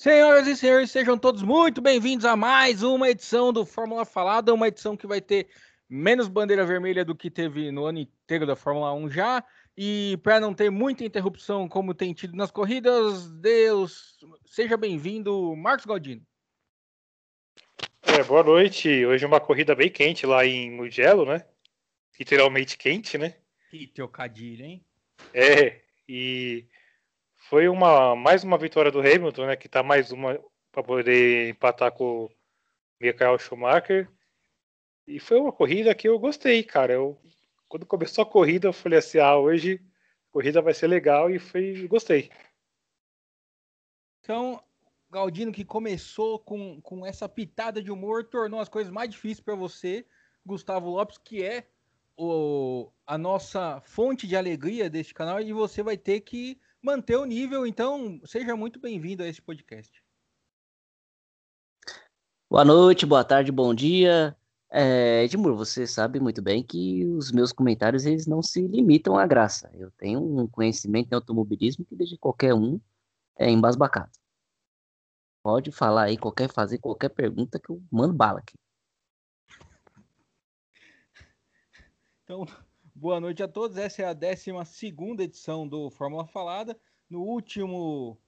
Senhoras e senhores, sejam todos muito bem-vindos a mais uma edição do Fórmula Falada, uma edição que vai ter menos bandeira vermelha do que teve no ano inteiro da Fórmula 1 já. E para não ter muita interrupção como tem tido nas corridas, Deus, seja bem-vindo, Marcos Galdino. É, boa noite. Hoje é uma corrida bem quente lá em Mugello, né? Literalmente quente, né? Que trocadilho, hein? É, e foi uma mais uma vitória do Hamilton, né? Que tá mais uma para poder empatar com o Michael Schumacher. E foi uma corrida que eu gostei, cara. Eu, quando começou a corrida, eu falei assim: ah, hoje a corrida vai ser legal e foi, gostei. Então, Galdino, que começou com, com essa pitada de humor, tornou as coisas mais difíceis para você, Gustavo Lopes, que é o, a nossa fonte de alegria deste canal, e você vai ter que manter o nível. Então, seja muito bem-vindo a esse podcast. Boa noite, boa tarde, bom dia. É, Edmur, você sabe muito bem que os meus comentários eles não se limitam à graça. Eu tenho um conhecimento em automobilismo que deixa qualquer um é, embasbacado. Pode falar aí, qualquer fazer qualquer pergunta que eu mando bala aqui. Então, Boa noite a todos. Essa é a 12 edição do Fórmula Falada. No último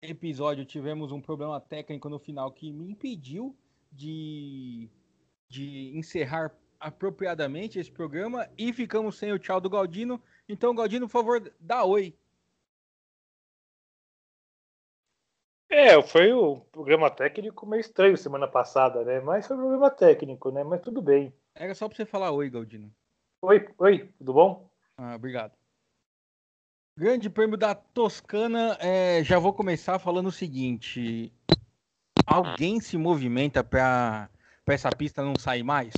episódio tivemos um problema técnico no final que me impediu de, de encerrar apropriadamente esse programa e ficamos sem o tchau do Galdino. Então, Galdino, por favor, dá oi. É, foi o programa técnico meio estranho semana passada, né? Mas foi um problema técnico, né? Mas tudo bem. Era só pra você falar oi, Galdino. Oi, oi, tudo bom? Ah, obrigado. Grande Prêmio da Toscana, é, já vou começar falando o seguinte: alguém se movimenta para essa pista não sair mais?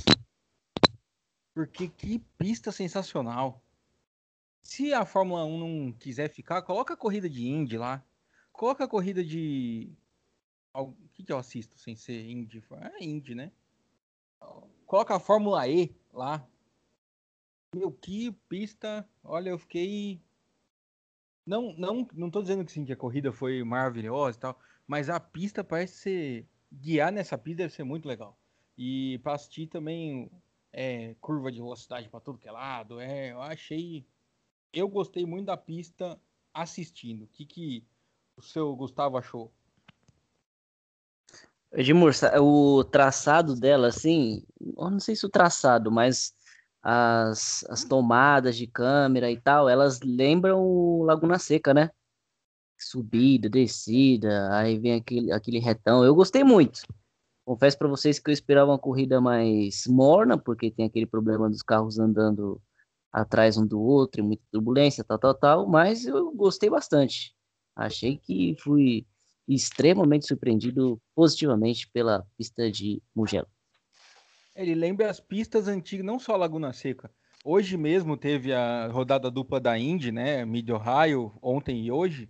Porque que pista sensacional! Se a Fórmula 1 não quiser ficar, coloca a corrida de Indy lá. Coloca a corrida de. O que, que eu assisto sem ser Indy? É Indy, né? Coloca a Fórmula E lá. Meu, que pista. Olha, eu fiquei. Não, não, não tô dizendo que sim, que a corrida foi maravilhosa e tal, mas a pista parece ser. Guiar nessa pista deve ser muito legal. E para assistir também é, curva de velocidade para todo que é lado. É, eu achei. Eu gostei muito da pista assistindo. O que, que o seu Gustavo achou? Edmur, o traçado dela, assim, eu não sei se o traçado, mas as, as tomadas de câmera e tal, elas lembram Laguna Seca, né? Subida, descida, aí vem aquele, aquele retão. Eu gostei muito. Confesso para vocês que eu esperava uma corrida mais morna, porque tem aquele problema dos carros andando atrás um do outro, muita turbulência, tal, tal, tal, mas eu gostei bastante. Achei que fui extremamente surpreendido positivamente pela pista de Mugello. Ele lembra as pistas antigas, não só Laguna Seca. Hoje mesmo teve a rodada dupla da Indy, né? Mid Ohio, ontem e hoje.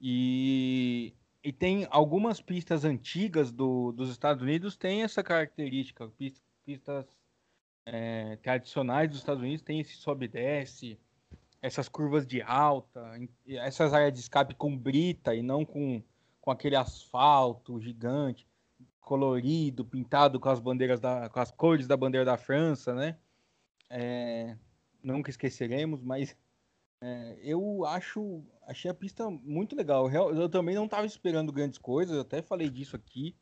E, e tem algumas pistas antigas do, dos Estados Unidos tem essa característica. Pistas, é, tradicionais dos Estados Unidos tem esse sobe e desce, essas curvas de alta, essas áreas de escape com brita e não com, com aquele asfalto gigante colorido, pintado com as bandeiras da, com as cores da bandeira da França, né? É, nunca esqueceremos, mas é, eu acho, achei a pista muito legal. Eu também não estava esperando grandes coisas, até falei disso aqui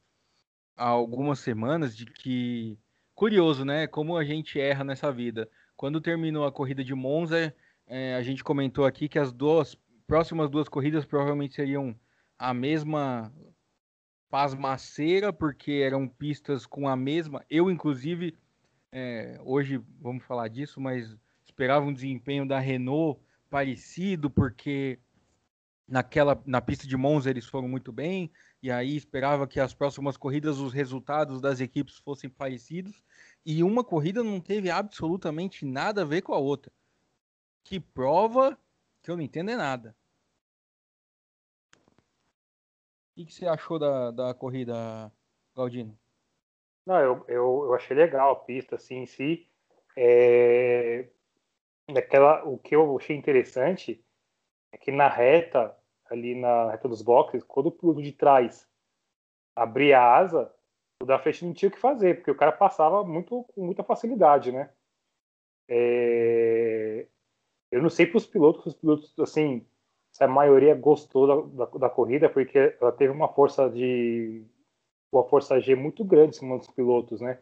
há algumas semanas, de que curioso, né? Como a gente erra nessa vida. Quando terminou a corrida de Monza, é, a gente comentou aqui que as duas próximas duas corridas provavelmente seriam a mesma pasmaceira, porque eram pistas com a mesma. Eu, inclusive, é, hoje vamos falar disso, mas esperava um desempenho da Renault parecido, porque naquela na pista de Monza eles foram muito bem, e aí esperava que as próximas corridas os resultados das equipes fossem parecidos, e uma corrida não teve absolutamente nada a ver com a outra. Que prova que eu não entendo é nada. O que você achou da, da corrida, Galdino? Não, eu, eu, eu achei legal a pista, assim, em si. É... O que eu achei interessante é que na reta, ali na reta dos boxes, quando o piloto de trás abrir a asa, o da frente não tinha o que fazer, porque o cara passava muito, com muita facilidade, né? É... Eu não sei para os pilotos, os pilotos, assim, a maioria gostou da, da, da, corrida, porque ela teve uma força de uma força G muito grande em cima dos pilotos, né?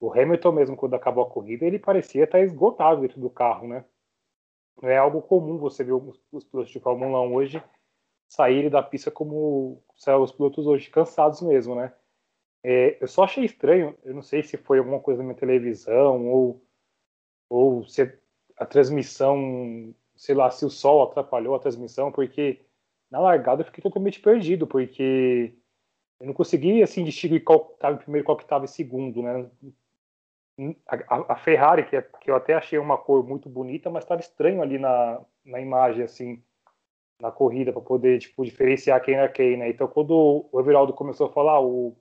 O Hamilton mesmo, quando acabou a corrida, ele parecia estar esgotado dentro do carro, né? Não é algo comum você ver os, os pilotos de Fórmula 1 hoje saírem da pista como os pilotos hoje, cansados mesmo, né? É, eu só achei estranho, eu não sei se foi alguma coisa na minha televisão ou, ou se a transmissão, sei lá, se o sol atrapalhou a transmissão, porque na largada eu fiquei totalmente perdido, porque eu não consegui assim distinguir qual estava em primeiro qual que estava em segundo, né? A, a, Ferrari, que, é, que eu até achei uma cor muito bonita, mas estava estranho ali na, na imagem, assim, na corrida, para poder tipo, diferenciar quem é quem, né? Então, quando o Everaldo começou a falar, o,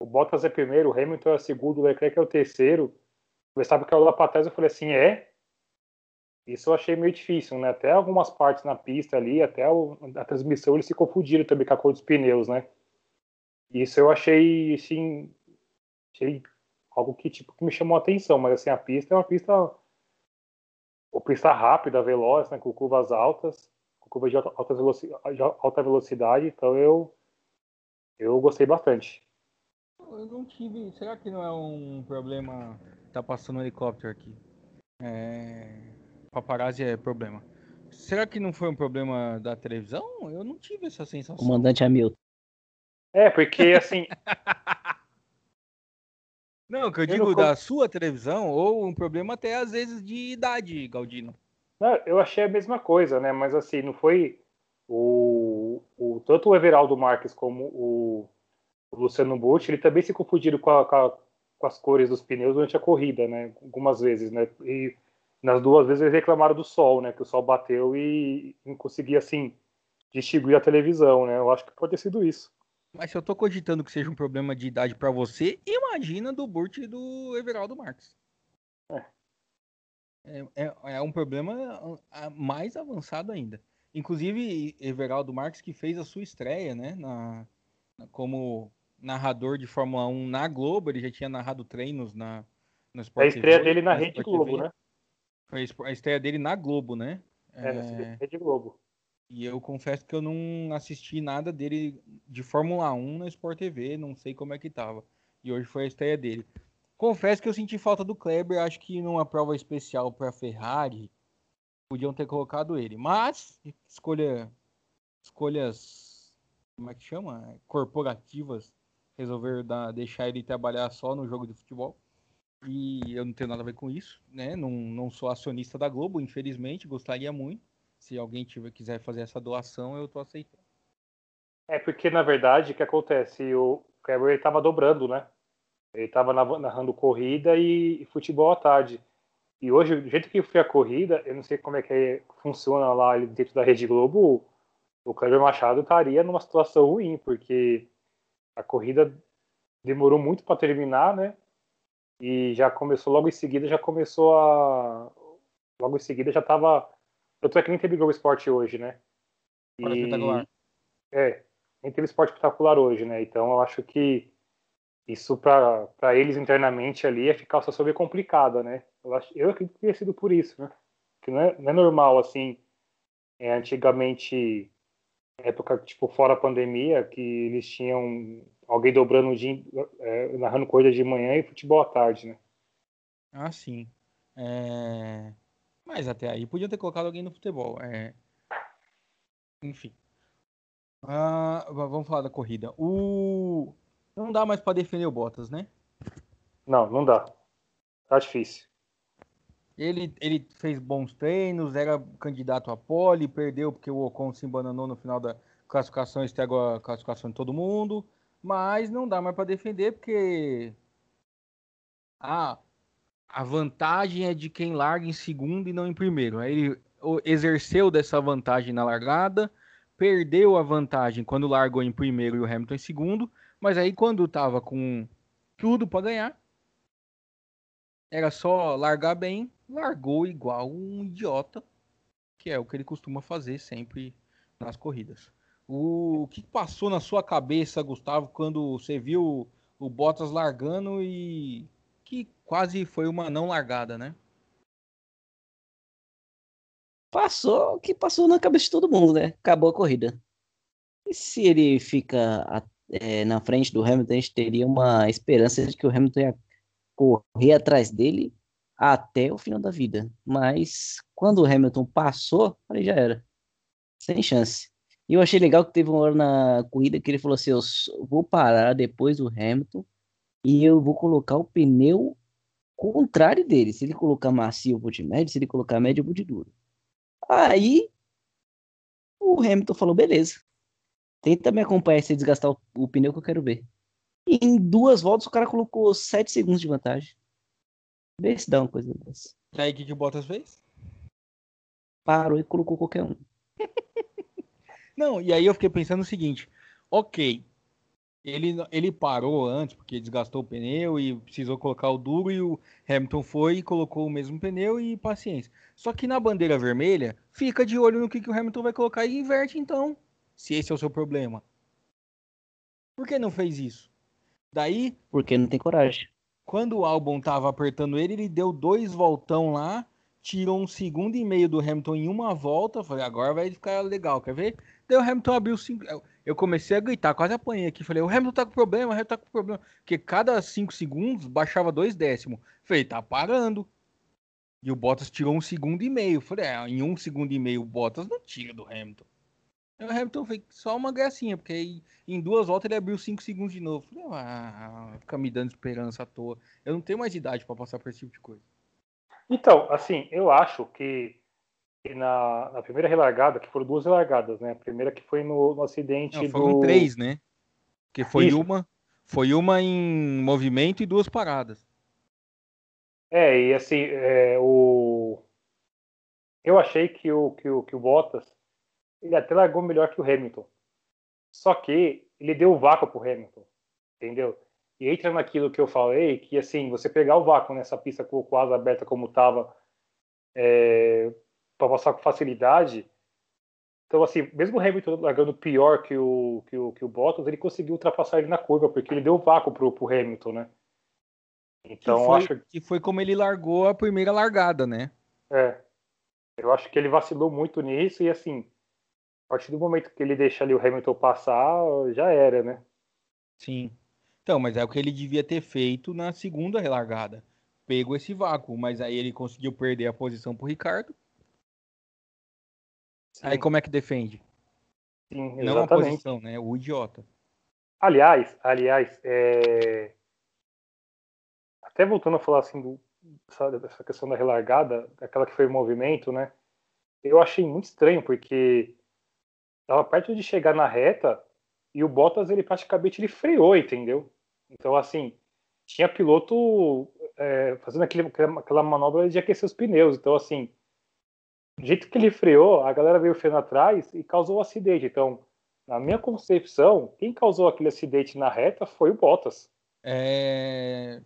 o Bottas é primeiro, o Hamilton é segundo, o Leclerc é o terceiro, você sabe que eu lá para trás, eu falei assim, é? Isso eu achei meio difícil, né? Até algumas partes na pista ali, até o, a transmissão, eles se confundiram também com a cor dos pneus, né? Isso eu achei, assim, achei algo que, tipo, que me chamou a atenção, mas assim, a pista é uma pista uma pista rápida, veloz, né, com curvas altas, com curvas de alta, velocidade, alta velocidade, então eu eu gostei bastante. Eu não tive. Será que não é um problema? Tá passando um helicóptero aqui. É... Paparazzi é problema. Será que não foi um problema da televisão? Eu não tive essa sensação. Comandante Hamilton. É, porque assim. Não, que eu digo eu da sua televisão, ou um problema até às vezes de idade, Galdino. Não, eu achei a mesma coisa, né? Mas assim, não foi o, o tanto o Everaldo Marques como o, o Luciano Butti, ele também se confundiram com, a, com, a, com, as cores dos pneus durante a corrida, né? Algumas vezes, né? E nas duas vezes eles reclamaram do sol, né? Que o sol bateu e não conseguia assim distinguir a televisão, né? Eu acho que pode ter sido isso. Mas se eu tô cogitando que seja um problema de idade para você, imagina do Burt e do Everaldo Marques. É. É, é, é, um problema mais avançado ainda. Inclusive, Everaldo Marques que fez a sua estreia, né? Na, na, como narrador de Fórmula 1 na Globo, ele já tinha narrado treinos na, no Sport A estreia TV, dele na Rede Globo, TV. né? Foi a estreia dele na Globo, né? É, é... na Rede Globo. E eu confesso que eu não assisti nada dele de Fórmula 1 na Sport TV, não sei como é que tava. E hoje foi a estreia dele. Confesso que eu senti falta do Kleber, acho que numa prova especial para Ferrari podiam ter colocado ele. Mas escolha escolhas como é que chama? Corporativas resolveram dar, deixar ele trabalhar só no jogo de futebol. E eu não tenho nada a ver com isso, né? Não, não sou acionista da Globo, infelizmente, gostaria muito se alguém tiver, quiser fazer essa doação, eu tô aceitando. É porque, na verdade, o que acontece? O Kleber estava dobrando, né? Ele estava narrando corrida e, futebol à tarde. E hoje, do jeito que foi a corrida, eu não sei como é que é, funciona lá dentro da Rede Globo, o Kleber Machado estaria numa situação ruim, porque a corrida demorou muito para terminar, né? E já começou logo em seguida, já começou a. Logo em seguida já estava tanto é que nem teve Globo Esporte hoje, né? E... espetacular. É, nem teve esporte espetacular hoje, né? Então eu acho que isso para eles internamente ali é ficar só sobre complicada, né? Eu, acho, eu acredito que tenha sido por isso, né? Que não é, não é normal, assim, é, antigamente, época, tipo, fora a pandemia, que eles tinham alguém dobrando o dia, é, narrando coisa de manhã e futebol à tarde, né? Ah, sim. É... Mas até aí podiam ter colocado alguém no futebol. É... Enfim. Ah, vamos falar da corrida. O... Não dá mais para defender o Bottas, né? Não, não dá. Tá difícil. Ele, ele fez bons treinos, era candidato a pole, perdeu porque o Ocon se embananou no final da classificação, estragou a classificação de todo mundo. Mas não dá mais para defender porque. Ah, a vantagem é de quem larga em segundo e não em primeiro. Aí ele exerceu dessa vantagem na largada, perdeu a vantagem quando largou em primeiro e o Hamilton em segundo, mas aí quando estava com tudo para ganhar, era só largar bem, largou igual um idiota, que é o que ele costuma fazer sempre nas corridas. O que passou na sua cabeça, Gustavo, quando você viu o Bottas largando e que quase foi uma não largada, né? Passou o que passou na cabeça de todo mundo, né? Acabou a corrida. E se ele fica é, na frente do Hamilton, a gente teria uma esperança de que o Hamilton ia correr atrás dele até o final da vida. Mas quando o Hamilton passou, aí já era. Sem chance. E eu achei legal que teve uma hora na corrida que ele falou assim: eu vou parar depois do Hamilton e eu vou colocar o pneu contrário dele. Se ele colocar macio, eu vou de médio. Se ele colocar médio, eu vou de duro. Aí o Hamilton falou: beleza. Tenta me acompanhar se desgastar o, o pneu que eu quero ver. E em duas voltas o cara colocou 7 segundos de vantagem. Vê se dá uma coisa dessa. Aí o que, que o Bottas fez? Parou e colocou qualquer um. Não, e aí eu fiquei pensando o seguinte: ok, ele, ele parou antes porque desgastou o pneu e precisou colocar o duro e o Hamilton foi e colocou o mesmo pneu e paciência. Só que na bandeira vermelha, fica de olho no que, que o Hamilton vai colocar e inverte então, se esse é o seu problema. Por que não fez isso? Daí. Porque não tem coragem. Quando o Albon tava apertando ele, ele deu dois voltão lá, tirou um segundo e meio do Hamilton em uma volta. Falei, agora vai ficar legal, quer ver? Daí o Hamilton abriu cinco. Eu comecei a gritar, quase apanhei aqui. Falei, o Hamilton tá com problema, o Hamilton tá com problema. Porque cada cinco segundos baixava dois décimos. Falei, tá parando. E o Bottas tirou um segundo e meio. Falei, é, em um segundo e meio o Bottas não tira do Hamilton. Aí o Hamilton foi só uma gracinha, porque em duas voltas ele abriu cinco segundos de novo. Falei, ah, fica me dando esperança à toa. Eu não tenho mais idade para passar por esse tipo de coisa. Então, assim, eu acho que na, na, primeira relargada, que foram duas relargadas, né? A primeira que foi no, no acidente Não, foram do... três, né? Que foi Isso. uma, foi uma em movimento e duas paradas. É, e assim, é, o... eu achei que o, que, o, que o Bottas ele até largou melhor que o Hamilton. Só que ele deu o vácuo pro Hamilton, entendeu? E entra naquilo que eu falei, que assim, você pegar o vácuo nessa pista com asa aberta como tava, é, para passar com facilidade. Então, assim, mesmo o Hamilton largando pior que o, que o, que o Bottas, ele conseguiu ultrapassar ele na curva, porque ele deu vácuo pro, pro Hamilton, né? Então, que foi, acho que foi como ele largou a primeira largada, né? É. Eu acho que ele vacilou muito nisso e, assim, a partir do momento que ele deixa ali o Hamilton passar, já era, né? Sim. Então, mas é o que ele devia ter feito na segunda relargada. Pego esse vácuo, mas aí ele conseguiu perder a posição pro Ricardo Sim. Aí como é que defende? Sim, exatamente. Não a posição, né? O idiota. Aliás, aliás, é... até voltando a falar assim do, dessa questão da relargada, aquela que foi em movimento, né? Eu achei muito estranho porque estava perto de chegar na reta e o Bottas ele praticamente ele freou, entendeu? Então assim tinha piloto é, fazendo aquele, aquela manobra de aquecer os pneus, então assim do jeito que ele freou, a galera veio freando atrás e causou um acidente. Então, na minha concepção, quem causou aquele acidente na reta foi o Bottas. É...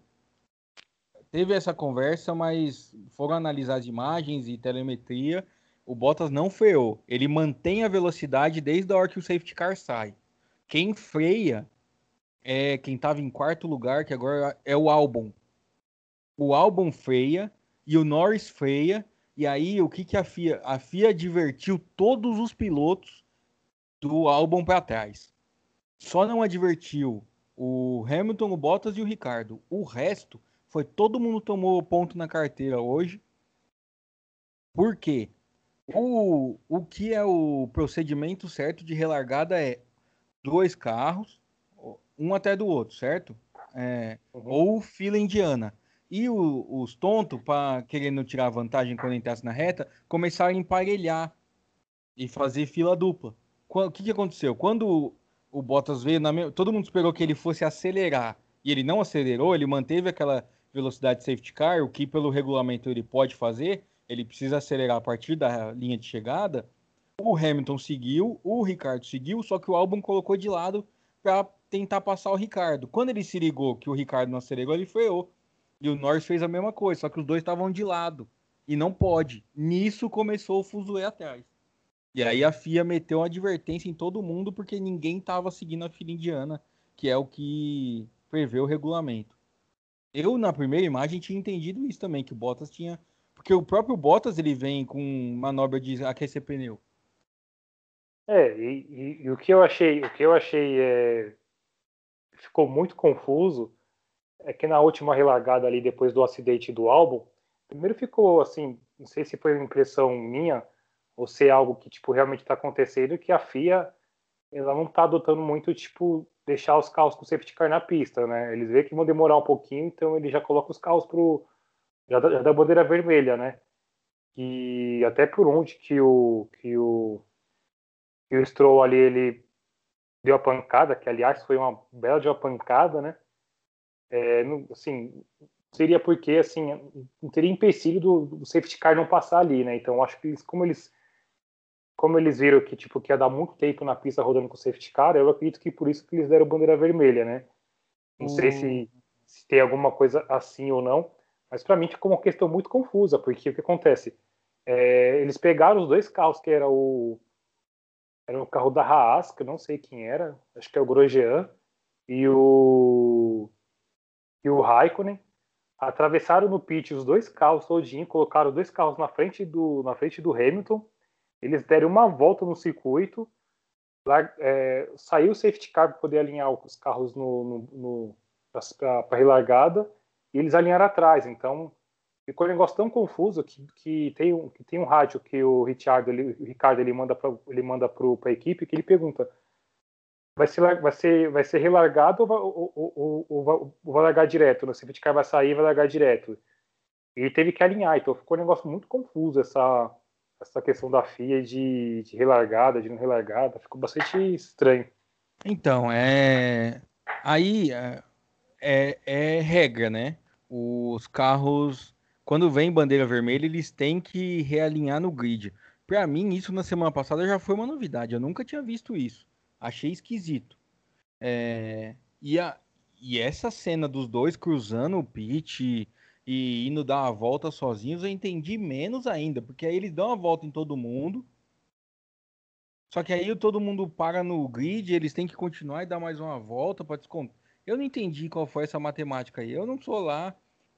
Teve essa conversa, mas foram analisar as imagens e telemetria. O Bottas não freou. Ele mantém a velocidade desde a hora que o safety car sai. Quem freia é quem estava em quarto lugar, que agora é o Albon. O Albon freia e o Norris freia e aí, o que, que a FIA? A FIA advertiu todos os pilotos do álbum para trás. Só não advertiu o Hamilton, o Bottas e o Ricardo. O resto foi todo mundo tomou ponto na carteira hoje. Por quê? O, o que é o procedimento certo de relargada é dois carros, um até do outro, certo? É, uhum. Ou fila indiana. E o, os tontos, para querendo tirar vantagem quando entrasse na reta, começaram a emparelhar e fazer fila dupla. O que, que aconteceu? Quando o Bottas veio, na, todo mundo esperou que ele fosse acelerar e ele não acelerou, ele manteve aquela velocidade safety car, o que pelo regulamento ele pode fazer, ele precisa acelerar a partir da linha de chegada. O Hamilton seguiu, o Ricardo seguiu, só que o Albon colocou de lado para tentar passar o Ricardo. Quando ele se ligou que o Ricardo não acelerou, ele freou. E o Norris fez a mesma coisa, só que os dois estavam de lado. E não pode. Nisso começou o fuzuê atrás. E aí a FIA meteu uma advertência em todo mundo porque ninguém estava seguindo a fila indiana, que é o que prevê o regulamento. Eu, na primeira imagem, tinha entendido isso também, que o Bottas tinha. Porque o próprio Bottas ele vem com manobra de aquecer pneu. É, e, e, e o que eu achei, o que eu achei é, ficou muito confuso é que na última relargada ali depois do acidente do álbum, primeiro ficou assim, não sei se foi impressão minha ou se é algo que tipo realmente está acontecendo, que a FIA ela não está adotando muito tipo deixar os carros com safety car na pista, né? Eles veem que vão demorar um pouquinho, então ele já coloca os carros pro já, já da bandeira vermelha, né? E até por onde que o que o que o Stroll ali ele deu a pancada, que aliás foi uma bela de uma pancada, né? É, assim, seria porque assim não teria empecilho do, do safety car não passar ali, né? Então acho que eles, como eles como eles viram que tipo que ia dar muito tempo na pista rodando com o safety car, eu acredito que por isso que eles deram bandeira vermelha, né? Não sei se, hum. se, tem alguma coisa assim ou não, mas para mim ficou uma questão muito confusa, porque o que acontece? É, eles pegaram os dois carros, que era o era o carro da Haas, que eu não sei quem era, acho que é o Grosjean, e o e o Raikkonen, atravessaram no pit os dois carros todinho, colocaram dois carros na frente do na frente do Hamilton eles deram uma volta no circuito, lá, é, saiu o safety car para poder alinhar os carros no, no, no para a relargada e eles alinharam atrás. Então ficou um negócio tão confuso que, que, tem, um, que tem um rádio que o Richard, ele, o Ricardo ele manda para ele manda para a equipe que ele pergunta vai ser vai ser vai ser relargado ou vai, ou, ou, ou, vai largar direto? O safety car vai sair e vai largar direto. Ele teve que alinhar, então ficou um negócio muito confuso essa essa questão da FIA de, de relargada, de não relargada, ficou bastante estranho. Então, é. Aí é, é, é regra, né? Os carros, quando vem bandeira vermelha, eles têm que realinhar no grid. Para mim, isso na semana passada já foi uma novidade. Eu nunca tinha visto isso. Achei esquisito. É... E, a... e essa cena dos dois cruzando o pit e indo dar uma volta sozinhos, eu entendi menos ainda, porque aí eles dão uma volta em todo mundo. Só que aí todo mundo para no grid, eles têm que continuar e dar mais uma volta para descontar. Eu não entendi qual foi essa matemática aí. Eu não sou lá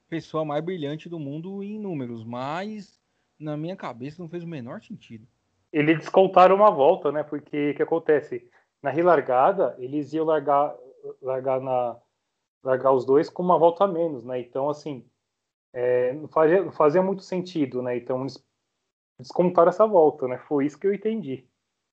pessoa mais brilhante do mundo em números, mas na minha cabeça não fez o menor sentido. Eles descontaram uma volta, né? Porque o que acontece? Na relargada, eles iam largar, largar na largar os dois com uma volta a menos, né? Então, assim, é, não, fazia, não fazia muito sentido, né? Então eles descontaram essa volta, né? Foi isso que eu entendi.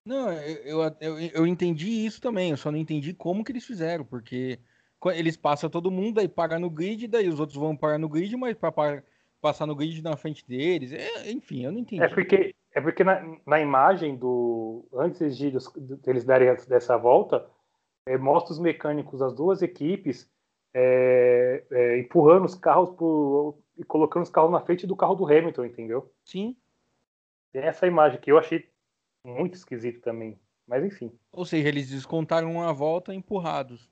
Não, eu, eu, eu, entendi isso também, eu só não entendi como que eles fizeram, porque eles passam todo mundo, aí param no grid, daí os outros vão parar no grid, mas para passar no grid na frente deles, é, enfim, eu não entendi. É porque, é porque na, na imagem do. Antes de, de eles darem dessa volta, é, mostra os mecânicos das duas equipes é, é, empurrando os carros por, e colocando os carros na frente do carro do Hamilton, entendeu? Sim. Tem essa imagem que eu achei muito esquisito também. Mas enfim. Ou seja, eles descontaram uma volta empurrados.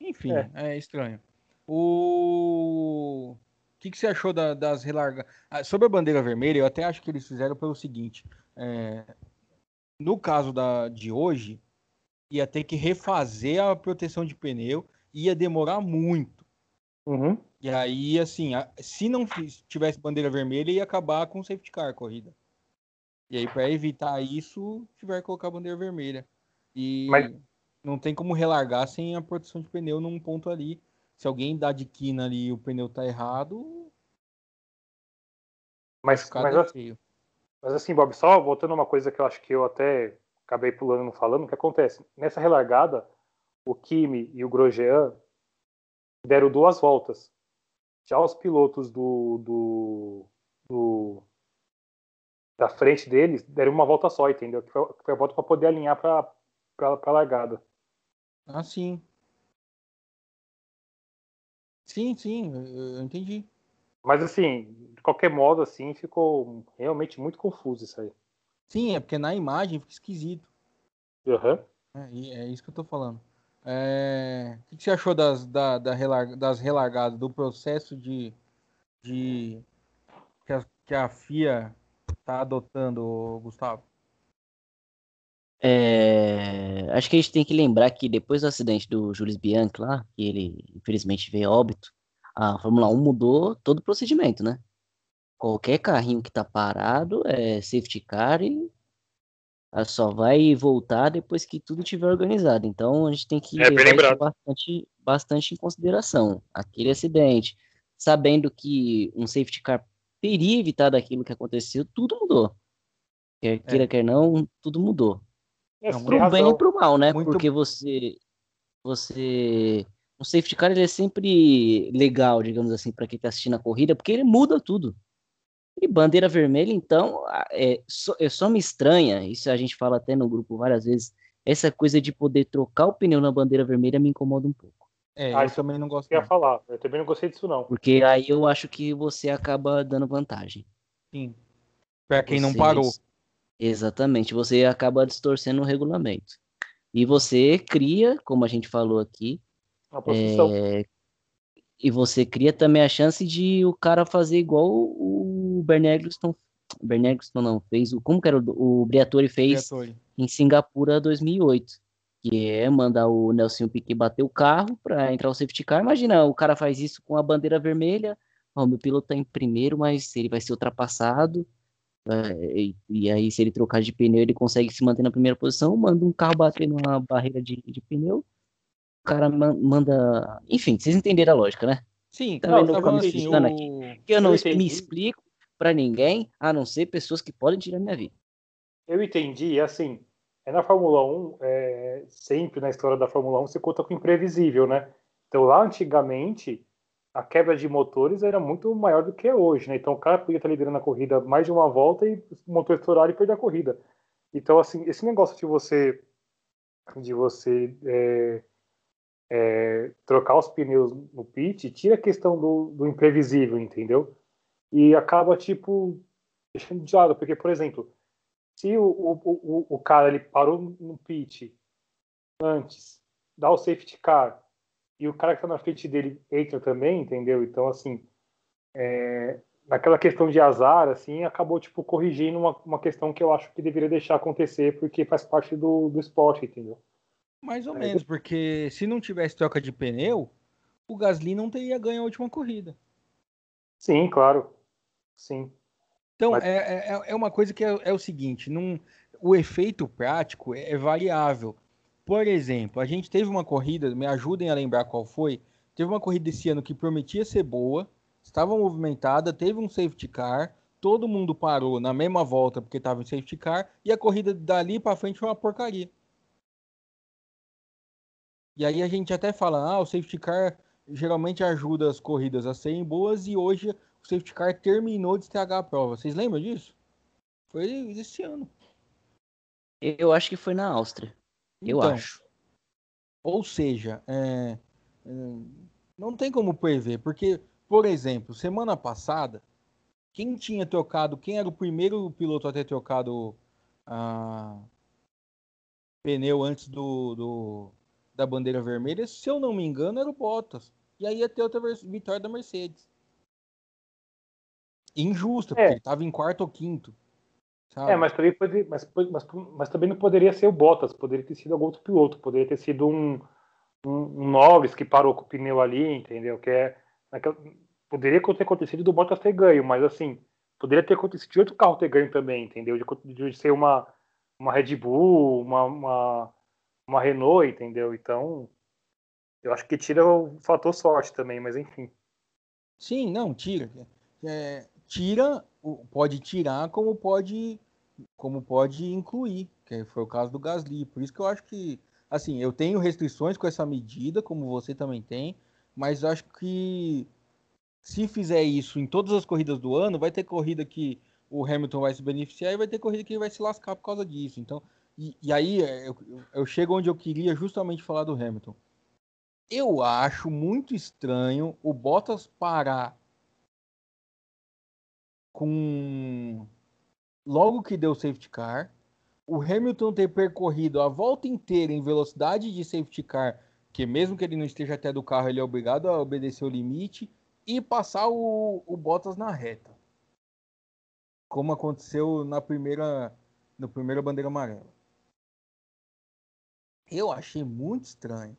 Enfim, é, é estranho. O... o que, que você achou da, das relargas? Ah, sobre a bandeira vermelha, eu até acho que eles fizeram pelo seguinte: é... no caso da, de hoje, ia ter que refazer a proteção de pneu ia demorar muito. Uhum. E aí, assim, se não tivesse bandeira vermelha, ia acabar com o safety car a corrida. E aí, para evitar isso, tiver que colocar a bandeira vermelha. E Mas... não tem como relargar sem a proteção de pneu num ponto ali. Se alguém dá de quina ali e o pneu tá errado. Mas, mas, assim, mas assim, Bob, só voltando uma coisa que eu acho que eu até acabei pulando não falando, o que acontece? Nessa relargada, o Kimi e o Grosjean deram duas voltas. Já os pilotos do, do, do da frente deles deram uma volta só, entendeu? Que foi, foi a volta para poder alinhar para a largada. Ah, sim. Sim, sim, eu entendi. Mas assim, de qualquer modo, assim, ficou realmente muito confuso isso aí. Sim, é porque na imagem fica esquisito. Uhum. É, é isso que eu tô falando. É... O que você achou das, da, da relar... das relargadas, do processo de, de... Que, a, que a FIA tá adotando, Gustavo? É, acho que a gente tem que lembrar que depois do acidente do Jules Bianchi lá, que ele infelizmente veio a óbito, a Fórmula 1 mudou todo o procedimento, né? Qualquer carrinho que tá parado é safety car e só vai voltar depois que tudo tiver organizado. Então a gente tem que É, levar bastante, bastante em consideração. Aquele acidente, sabendo que um safety car teria evitado aquilo que aconteceu, tudo mudou. Quer queira, quer não, tudo mudou. É, Não, Pro tem bem e razão. pro mal, né? Muito- Porque você. Você. O safety car ele é sempre legal, digamos assim, para quem tá assistindo a corrida, porque ele muda tudo. E bandeira vermelha, então, a- é só, é só me estranha, isso a gente fala até no grupo várias vezes, essa coisa de poder trocar o pneu na bandeira vermelha me incomoda um pouco. É, Ah, eu isso também não gosto. Eu ia não. falar. Eu também não gostei disso, não. Porque aí eu acho que você acaba dando vantagem. Sim. Pra quem não Você- parou. Exatamente, você acaba distorcendo o regulamento. E você cria, como a gente falou aqui. É, E você cria também a chance de o cara fazer igual o Bernie Eccleston não, fez o, como que era, o, o Briatore fez Briatore. em Singapura 2008, que é mandar o Nelson Piquet bater o carro para entrar o safety car. Imagina, o cara faz isso com a bandeira vermelha, ó, meu piloto tá em primeiro, mas ele vai ser ultrapassado, é, e, e aí se ele trocar de pneu ele consegue se manter na primeira posição, manda um carro bater numa barreira de, de pneu, o cara man- manda. Enfim, vocês entenderam a lógica, né? Sim, Também não, não assim, o... Que eu não Eu me explico pra ninguém, a não ser pessoas que podem tirar minha vida. Eu entendi, assim, é na Fórmula 1, é, sempre na história da Fórmula 1, você conta com o imprevisível, né? Então lá antigamente, a quebra de motores era muito maior do que é hoje, né? Então o cara podia estar liderando a corrida mais de uma volta e o motor estourar e perder a corrida. Então, assim, esse negócio de você de você é, é, trocar os pneus no pit tira a questão do, do imprevisível, entendeu? E acaba, tipo, deixando de lado, porque, por exemplo, se o, o, o, o cara ele parou no pit antes, dá o safety car, e o cara que tá na frente dele entra também, entendeu? Então, assim, é, naquela questão de azar, assim, acabou, tipo, corrigindo uma, uma questão que eu acho que deveria deixar acontecer, porque faz parte do, do esporte, entendeu? Mais ou Aí menos, porque se não tivesse troca de pneu, o Gasly não teria ganho a última corrida. Sim, claro. Sim. Então, Mas- é, é, é uma coisa que é, é o seguinte, não, o efeito prático é, é variável. Por exemplo, a gente teve uma corrida, me ajudem a lembrar qual foi, teve uma corrida esse ano que prometia ser boa, estava movimentada, teve um safety car, todo mundo parou na mesma volta porque estava em safety car, e a corrida dali para frente foi uma porcaria. E aí a gente até fala, ah, o safety car geralmente ajuda as corridas a serem boas e hoje o safety car terminou de estragar a prova. Vocês lembram disso? Foi esse ano. Eu acho que foi na Áustria. Eu Então, acho. Ou seja, é, é, não tem como prever, porque, por exemplo, semana passada, quem tinha trocado, quem era o primeiro piloto a ter trocado a pneu antes do, do- da bandeira vermelha, se eu não me engano, era o Bottas. E aí ia ter outra vitória da Mercedes. Injusta, porque É. ele estava em quarto ou quinto. Sabe? É, mas também, pode, mas, mas, mas também não poderia ser o Bottas, poderia ter sido algum outro piloto, poderia ter sido um, um, um Norris que parou com o pneu ali, entendeu? Que é, naquela- poderia ter acontecido do Bottas ter ganho, mas assim, poderia ter acontecido de outro carro ter ganho também, entendeu? De, de ser uma, uma Red Bull, uma, uma, uma Renault, entendeu? Então, eu acho que tira o fator sorte também, mas enfim. Sim, não, tira. É, tira, pode tirar como pode, como pode incluir, que foi o caso do Gasly. Por isso que eu acho que, assim, eu tenho restrições com essa medida, como você também tem, mas acho que se fizer isso em todas as corridas do ano, vai ter corrida que o Hamilton vai se beneficiar e vai ter corrida que ele vai se lascar por causa disso. Então, e, e aí é, eu, eu chego onde eu queria justamente falar do Hamilton. Eu acho muito estranho o Bottas parar com logo que deu safety car, o Hamilton ter percorrido a volta inteira em velocidade de safety car, que mesmo que ele não esteja até do carro, ele é obrigado a obedecer o limite e passar o, o Bottas na reta. como aconteceu na primeira, no primeira bandeira amarela. Eu achei muito estranho.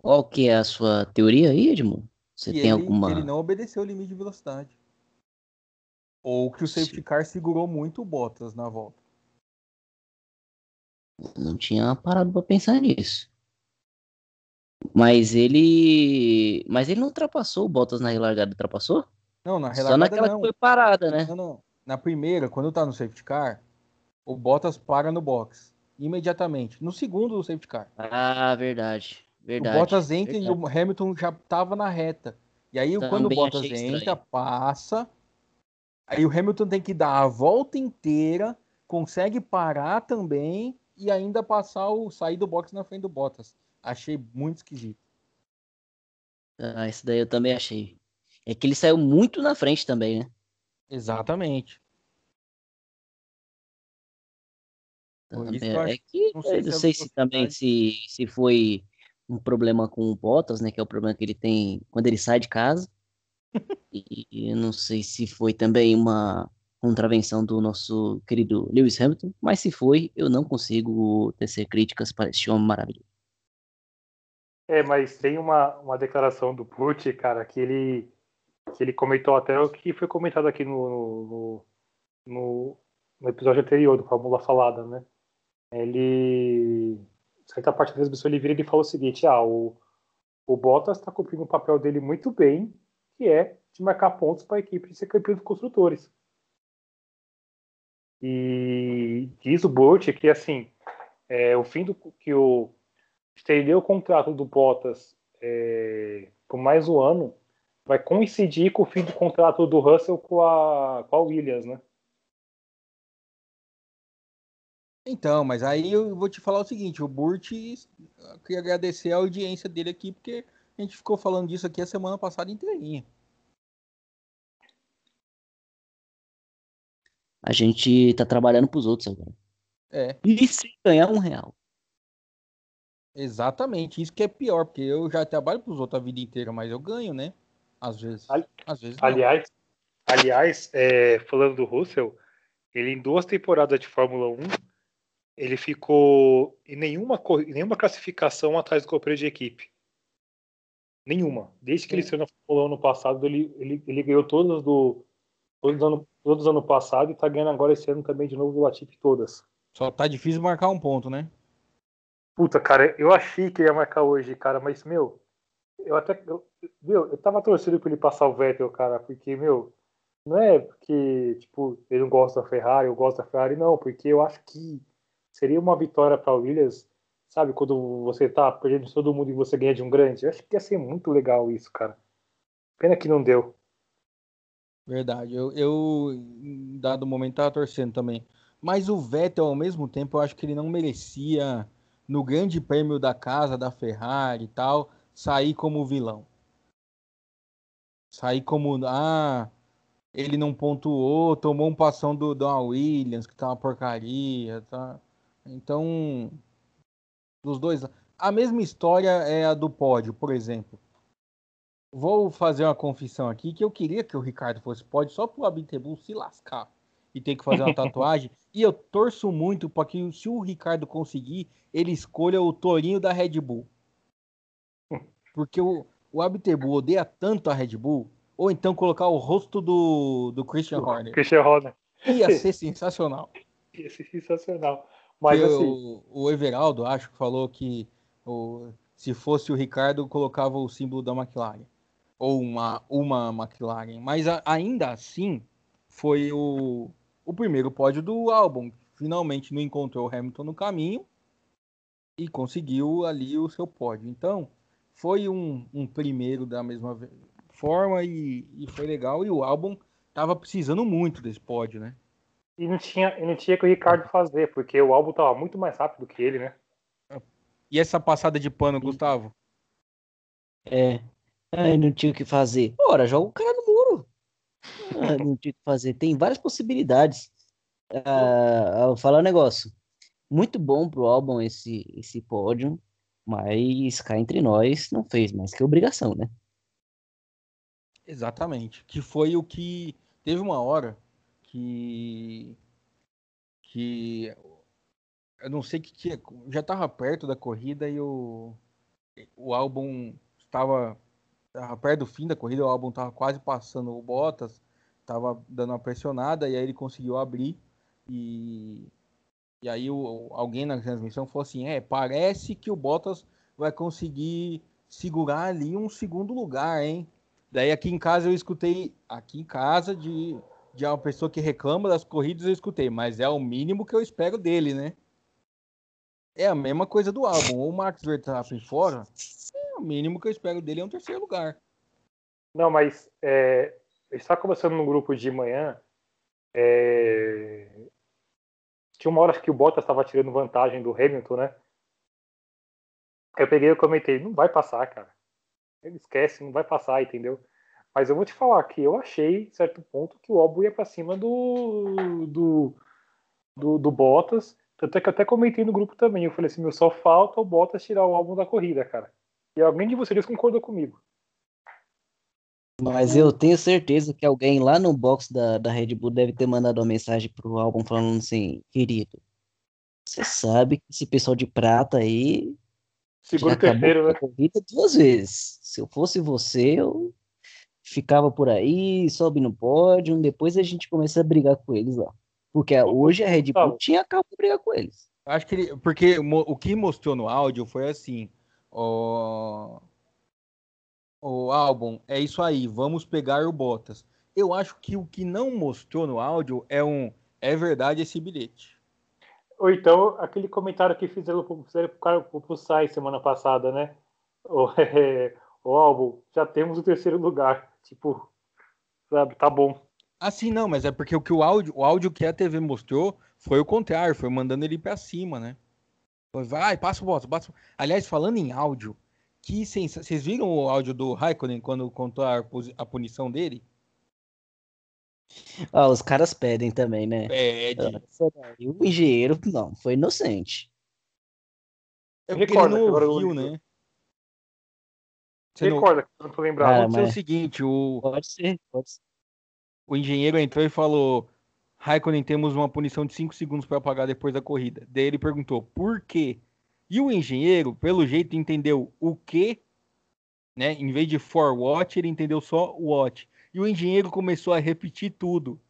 Qual que é a sua teoria aí, Edmundo? Você que tem ele, alguma. ele não obedeceu o limite de velocidade. Ou que o safety Sim. car segurou muito o Bottas na volta. Não tinha parado pra pensar nisso. Mas ele. Mas ele não ultrapassou o Bottas na relargada, ultrapassou? Não, na Só relargada naquela não. que foi parada, né? Não, não. Na primeira, quando tá no safety car, o Bottas para no box. Imediatamente. No segundo do safety car. Ah, verdade. Verdade. o Bottas entra verdade. e o Hamilton já tava na reta. E aí, quando o Também Bottas entra, estranho. passa. Aí o Hamilton tem que dar a volta inteira, consegue parar também e ainda passar o sair do box na frente do Bottas. Achei muito esquisito. Ah, isso daí eu também achei. É que ele saiu muito na frente também, né? Exatamente. Também- é que não sei eu se não é sei se também se, se foi um problema com o Bottas, né? Que é o problema que ele tem quando ele sai de casa. e, e eu não sei se foi também uma contravenção do nosso querido Lewis Hamilton, mas se foi, eu não consigo tecer críticas para este homem maravilhoso. É, mas tem uma, uma declaração do Pucci, cara, que ele, que ele comentou até o que foi comentado aqui no, no, no, no episódio anterior do Fórmula Falada, né? Ele, certa parte da transmissão, ele vira e ele fala o seguinte, ah, o, o Bottas está cumprindo o papel dele muito bem, que é de marcar pontos para a equipe de ser campeão dos construtores. E diz o Burt que, assim, é, o fim do que o estender o contrato do Bottas é, por mais um ano vai coincidir com o fim do contrato do Russell com a, com a Williams, né? Então, mas aí eu vou te falar o seguinte, o Burt, eu queria agradecer a audiência dele aqui, porque a gente ficou falando disso aqui a semana passada inteirinha. A gente tá trabalhando pros outros agora. É, E sem ganhar um real. exatamente, isso que é pior, porque eu já trabalho pros outros a vida inteira, mas eu ganho, né? Às vezes. Ali- Às vezes não. Aliás, aliás é, falando do Russell, ele em duas temporadas de Fórmula 1, ele ficou em nenhuma, nenhuma classificação atrás do companheiro de equipe. Nenhuma. Desde que ele Sim. saiu na Fórmula 1 ano passado, ele, ele, ele ganhou todas do todos os ano, todos os ano passado e tá ganhando agora esse ano também de novo do Latifi todas. Só tá difícil marcar um ponto, né? Puta, cara, eu achei que ia marcar hoje, cara, mas, meu, eu até. Eu, meu, eu tava torcendo pra ele passar o Vettel, cara, porque, meu, não é porque, tipo, ele não gosta da Ferrari, eu gosto da Ferrari, não, porque eu acho que seria uma vitória pra Williams, sabe, quando você tá perdendo de todo mundo e você ganha de um grande. Eu acho que ia ser muito legal isso, cara. Pena que não deu. Verdade. Eu, eu em dado momento, tava torcendo também. Mas o Vettel, ao mesmo tempo, eu acho que ele não merecia, no grande prêmio da casa, da Ferrari e tal, sair como vilão. Sair como, ah, ele não pontuou, tomou um passão do Don Williams, que tá uma porcaria, tá? Então, dos dois. A mesma história é a do pódio, por exemplo. Vou fazer uma confissão aqui que eu queria que o Ricardo fosse pódio só pro Abitebu se lascar e ter que fazer uma tatuagem. e eu torço muito para que, se o Ricardo conseguir, ele escolha o Torinho da Red Bull. Porque o, o Abitebu odeia tanto a Red Bull, ou então colocar o rosto do, do Christian Horner. Christian Horner. Ia ser sensacional. Ia ser sensacional. Mas, Porque assim, o, o Everaldo, acho que falou que o, se fosse o Ricardo, colocava o símbolo da McLaren. Ou uma, uma McLaren. Mas a- ainda assim, foi o, o primeiro pódio do álbum. Finalmente não encontrou o Hamilton no caminho e conseguiu ali o seu pódio. Então, foi um, um primeiro da mesma forma e, e foi legal. E o álbum tava precisando muito desse pódio, né? E não tinha, e não tinha que o Ricardo fazer, porque o álbum tava muito mais rápido que ele, né? E essa passada de pano, Gustavo? É. Ai, não tinha o que fazer. Ora, joga o cara no muro. Ah, não tinha o que fazer. Tem várias possibilidades. Ah, vou falar um negócio. Muito bom pro álbum esse, esse pódio, mas cá entre nós não fez mais que obrigação, né? Exatamente. Que foi o que. Teve uma hora que. Que. Eu não sei que, que. Já estava perto da corrida e o. O álbum. Estava perto do fim da corrida, o álbum estava quase passando o Bottas, estava dando uma pressionada e aí ele conseguiu abrir. E, e aí o, alguém na transmissão falou assim: é, parece que o Bottas vai conseguir segurar ali um segundo lugar, hein? Daí aqui em casa eu escutei, aqui em casa, de, de uma pessoa que reclama das corridas, eu escutei, mas é o mínimo que eu espero dele, né? É a mesma coisa do álbum. O Max Verstappen fora, é o mínimo que eu espero dele é um terceiro lugar. Não, mas é, está conversando no grupo de manhã. É, tinha uma hora que o Bottas estava tirando vantagem do Hamilton, né? Eu peguei e comentei, não vai passar, cara. Ele esquece, não vai passar, entendeu? Mas eu vou te falar que eu achei, certo ponto, que o álbum ia para cima do, do, do, do, Bottas. Tanto é que eu até comentei no grupo também. Eu falei assim: meu, só falta o Bottas tirar o álbum da corrida, cara. E alguém de vocês concordou comigo. Mas eu tenho certeza que alguém lá no box da, da Red Bull deve ter mandado uma mensagem pro álbum falando assim: querido, você sabe que esse pessoal de prata aí Seguro terceiro, né? Corrida duas vezes. Se eu fosse você, eu ficava por aí, sobe no pódio, depois a gente começa a brigar com eles lá. Porque hoje a Red Bull tinha acabado de brigar com eles. Acho que ele, porque o que mostrou no áudio foi assim, o, o álbum é isso aí, vamos pegar o Bottas. Eu acho que o que não mostrou no áudio é um é verdade esse bilhete. Ou então, aquele comentário que fizeram, fizeram pro, cara, pro Sai semana passada, né? O, é, o álbum, já temos o terceiro lugar. Tipo, sabe, tá bom. Assim, não, mas é porque o que o áudio, o áudio que a TV mostrou foi o contrário, foi mandando ele para cima, né? Vai, passa o voto, passa. Aliás, falando em áudio, que sens... vocês viram o áudio do Raikkonen quando contou a, a punição dele? Ah, os caras pedem também, né? Pede. O engenheiro, não, foi inocente. É porque Recorda, ele não ouviu, né? Você Recorda, não... não tô lembrado. Cara, mas... é o seguinte, o... Pode ser, pode ser. O engenheiro entrou e falou, Raikkonen, temos uma punição de 5 segundos para pagar depois da corrida. Daí ele perguntou, por quê? E o engenheiro, pelo jeito, entendeu o quê, né? Em vez de for watch, ele entendeu só watch. E o engenheiro começou a repetir tudo.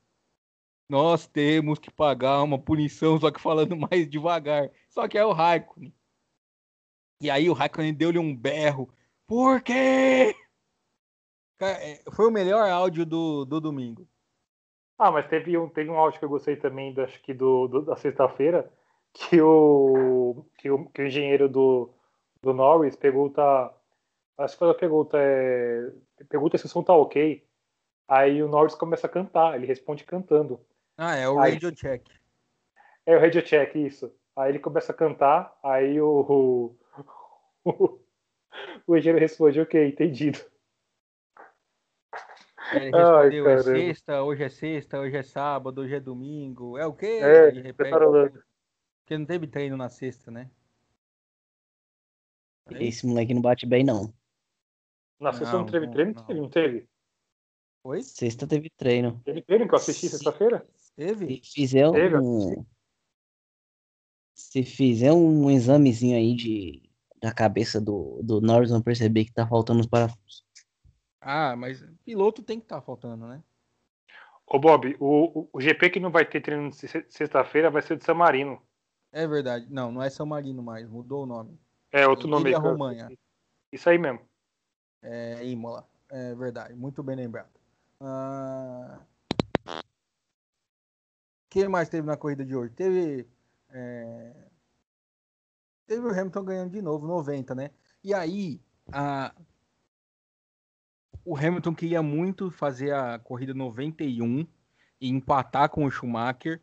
Nós temos que pagar uma punição, só que falando mais devagar. Só que é o Raikkonen. E aí o Raikkonen deu-lhe um berro. Por quê? É, foi o melhor áudio do, do domingo. Ah, mas teve um, teve um áudio que eu gostei também, acho que do, do da sexta-feira, que o, que o, que o engenheiro do, do Norris pergunta. Acho que foi a pergunta é. Pergunta se o som tá ok. Aí o Norris começa a cantar, ele responde cantando. Ah, é o aí, Radio Check. É o Radio Check, isso. Aí ele começa a cantar, aí o, o, o engenheiro responde, ok, entendido. Ele respondeu, Ai, é sexta, hoje é sexta, hoje é sábado, hoje é domingo. É o quê? É, ele repete. Porque não teve treino na sexta, né? Esse moleque não bate bem, não. Na sexta não, não teve treino? Não. Não teve. Oi? Sexta teve treino. Teve treino que eu assisti sexta-feira? Teve? Se fizer um. Teve, se fizer um examezinho aí de, da cabeça do, do Norris, vão perceber que tá faltando os parafusos. Ah, mas piloto tem que estar tá faltando, né? Ô Bob, o, o GP que não vai ter treino sexta-feira vai ser de San Marino. É verdade. Não, não é São Marino mais, mudou o nome. É outro nome. Ilha Romanha. Isso aí mesmo. É Imola. É verdade, muito bem lembrado. Ah... Quem mais teve na corrida de hoje? Teve. É... Teve o Hamilton ganhando de novo, 90, né? E aí, a... o Hamilton queria muito fazer a corrida 91 e empatar com o Schumacher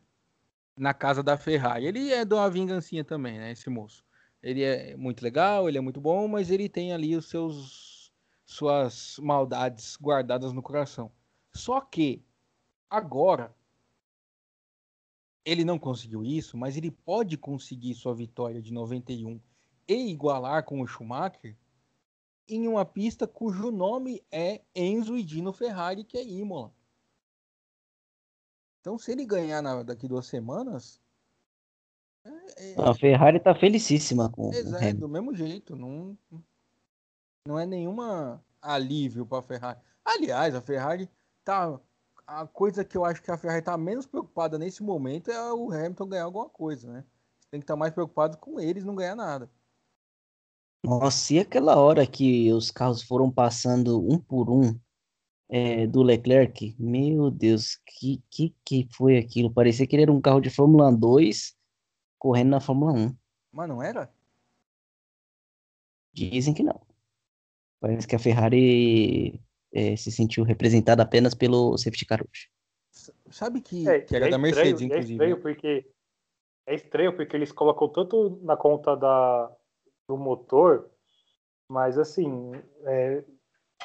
na casa da Ferrari. Ele é de uma vingancinha também, né? Esse moço. Ele é muito legal, ele é muito bom, mas ele tem ali os seus suas maldades guardadas no coração. Só que agora ele não conseguiu isso, mas ele pode conseguir sua vitória de 91 e igualar com o Schumacher em uma pista cujo nome é Enzo e Dino Ferrari, que é Imola. Então, se ele ganhar na, daqui duas semanas. É, é... A Ferrari tá felicíssima com Exato, o do mesmo jeito. Não, não é nenhuma alívio para a Ferrari. Aliás, a Ferrari tá. A coisa que eu acho que a Ferrari tá menos preocupada nesse momento é o Hamilton ganhar alguma coisa, né? Tem que estar tá mais preocupado com eles não ganhar nada. Nossa, e aquela hora que os carros foram passando um por um é, do Leclerc? Meu Deus, que, que que foi aquilo? Parecia que ele era um carro de Fórmula 2 correndo na Fórmula 1. Mas não era? Dizem que não. Parece que a Ferrari é, se sentiu representada apenas pelo safety car hoje. Sabe que, é, que era é da Mercedes, estranho, inclusive. É estranho, porque, é estranho porque eles colocam tanto na conta da, do motor, mas assim, é,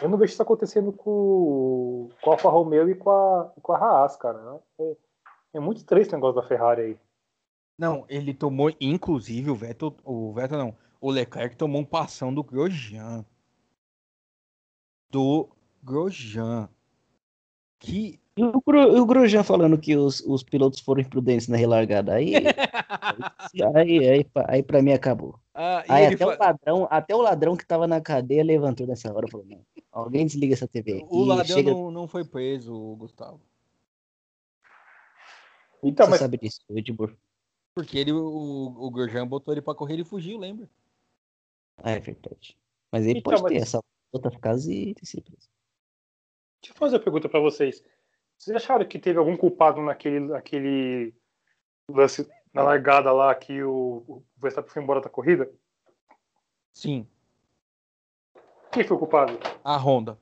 eu não vejo isso acontecendo com, com a Alfa Romeo e com a, com a Haas, cara. É, é muito estranho esse negócio da Ferrari aí. Não, ele tomou, inclusive, o Vettel, o Vettel não, o Leclerc tomou um passão do Grosjean. Do Grosjean. Que. E o, Gro, o Grosjean falando que os, os pilotos foram imprudentes na relargada. Aí, aí, aí, aí, aí pra mim acabou. Ah, aí até, o ladrão, até o ladrão que tava na cadeia levantou nessa hora e falou: não, alguém desliga essa TV. Aqui, o ladrão chega... não, não foi preso, Gustavo. Então, Você mas... sabe disso, Edmur? Porque ele, o, o Grosjean botou ele pra correr e fugiu, lembra? Ah, é verdade. Mas ele então, pode mas... ter essa outra casa e ter sido preso. Deixa eu fazer uma pergunta para vocês. Vocês acharam que teve algum culpado naquele, naquele lance na largada lá que o, o Verstappen foi embora da corrida? Sim. Quem foi o culpado? A Honda.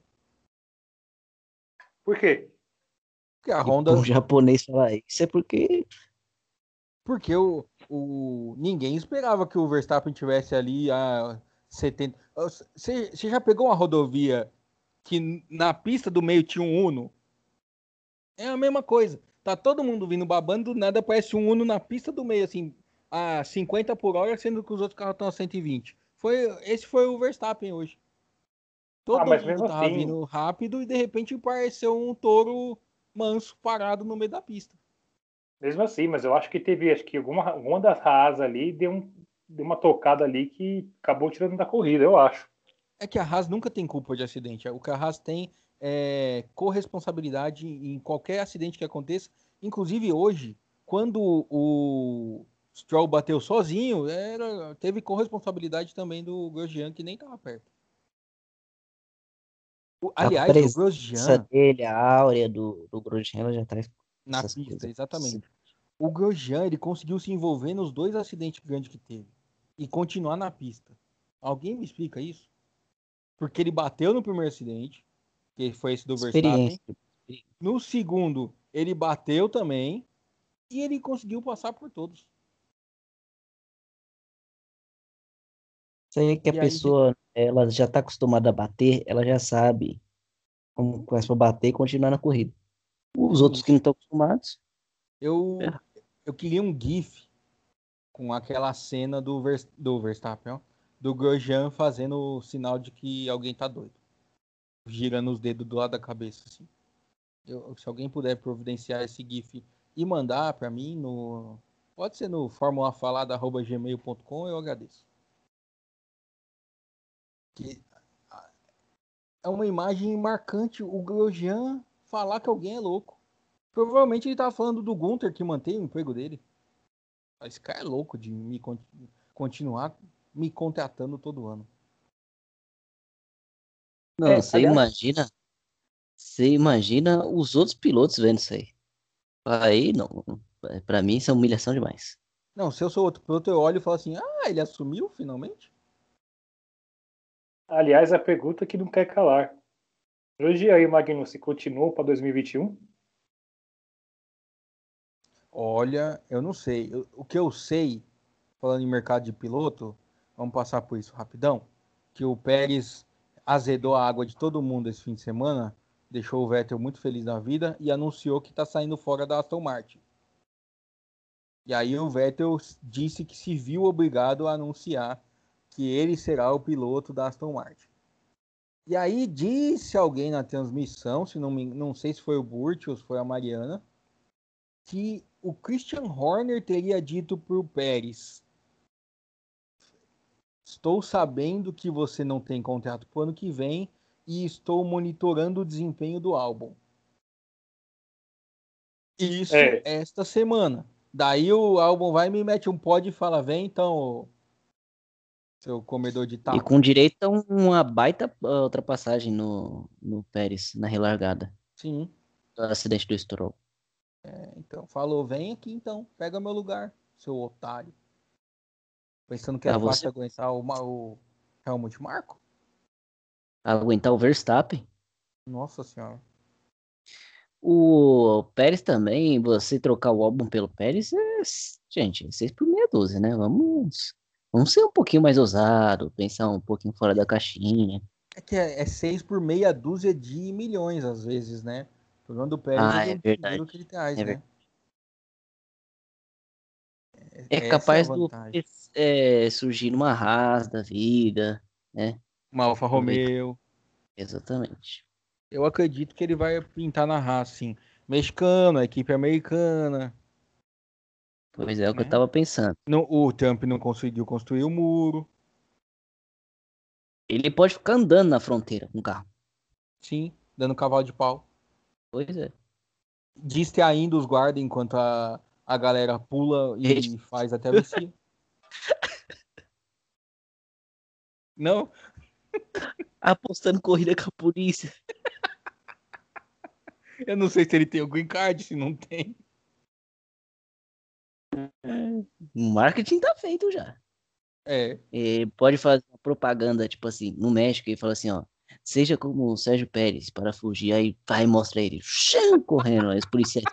Por quê? Porque a Honda. O japonês falar isso é porque. Porque o, o... ninguém esperava que o Verstappen tivesse ali a 70. Você já pegou uma rodovia que na pista do meio tinha um Uno. É a mesma coisa. Tá todo mundo vindo babando, do nada aparece um Uno na pista do meio, assim, a 50 por hora, sendo que os outros carros estão a 120. Foi, esse foi o Verstappen hoje. Todo ah, mundo tava assim... vindo rápido e de repente apareceu um touro manso parado no meio da pista. Mesmo assim, mas eu acho que teve, acho que alguma, alguma das Haas ali deu, um, deu uma tocada ali que acabou tirando da corrida, eu acho é que a Haas nunca tem culpa de acidente. O que a Haas tem é corresponsabilidade em qualquer acidente que aconteça. Inclusive hoje, quando o Stroll bateu sozinho, era, teve corresponsabilidade também do Grosjean, que nem estava perto. O, aliás, o Grosjean... dele, a áurea do, do Grosjean, ela já tá... Na pista, coisas. exatamente. O Grosjean, ele conseguiu se envolver nos dois acidentes grandes que teve. E continuar na pista. Alguém me explica isso? Porque ele bateu no primeiro acidente, que foi esse do Verstappen. No segundo, ele bateu também e ele conseguiu passar por todos. Isso aí que a e pessoa, aí... ela já está acostumada a bater, ela já sabe como começa para bater e continuar na corrida. Os outros que não estão acostumados. Eu, é. eu queria um GIF com aquela cena do, Ver, do Verstappen, ó, do Grosjean fazendo o sinal de que alguém tá doido. Girando os dedos do lado da cabeça, assim. Eu, se alguém puder providenciar esse GIF e mandar para mim no. Pode ser no formulafalada.gmail.com, eu agradeço. Que é uma imagem marcante o Grosjean falar que alguém é louco. Provavelmente ele tava falando do Gunter que mantém o emprego dele. Esse cara é louco de me continuar me contratando todo ano. Não, é, você aliás... imagina. Você imagina os outros pilotos vendo isso aí. Aí não. Pra mim isso é humilhação demais. Não, se eu sou outro piloto, eu olho e falo assim: ah, ele assumiu finalmente? Aliás, a pergunta que não quer calar. Hoje aí, Magnus, continuou para 2021? Olha, eu não sei. o que eu sei, falando em mercado de piloto, Vamos passar por isso rapidão. Que o Pérez azedou a água de todo mundo esse fim de semana, deixou o Vettel muito feliz na vida e anunciou que está saindo fora da Aston Martin. E aí o Vettel disse que se viu obrigado a anunciar que ele será o piloto da Aston Martin. E aí disse alguém na transmissão, se não, me, não sei se foi o Burt ou se foi a Mariana, que o Christian Horner teria dito para o Pérez: Estou sabendo que você não tem contrato para o ano que vem e estou monitorando o desempenho do álbum. Isso é. esta semana. Daí o álbum vai e me mete um pod e fala: Vem então, seu comedor de taco. E com direito a uma baita uh, ultrapassagem no, no Pérez, na relargada. Sim. Do acidente do Stroll. É, então, falou, vem aqui então, pega meu lugar, seu otário. Pensando que ah, fácil você... aguentar o, o Helmut Marco? Aguentar o Verstappen? Nossa senhora. O Pérez também, você trocar o álbum pelo Pérez, é... gente, 6 por meia dúzia, né? Vamos Vamos ser um pouquinho mais ousado, pensar um pouquinho fora da caixinha. É que é, é seis por meia dúzia de milhões, às vezes, né? O problema do Pérez ah, é, é verdade. que ele traz, é né? É, é capaz é do é, surgir numa Haas da vida, né? Uma Alfa Romeo. Exatamente. Eu acredito que ele vai pintar na Haas, sim. Mexicano, equipe americana. Pois é, é o que eu né? tava pensando. No, o Trump não conseguiu construir o muro. Ele pode ficar andando na fronteira com o carro. Sim, dando cavalo de pau. Pois é. Diz ainda os guarda enquanto a, a galera pula e faz até você. não? Apostando corrida com a polícia. Eu não sei se ele tem o green card, se não tem. O marketing tá feito já. É. E pode fazer propaganda, tipo assim, no México, e fala assim, ó. Seja como o Sérgio Pérez para fugir, aí vai mostrar ele xam, correndo, aí os policiais.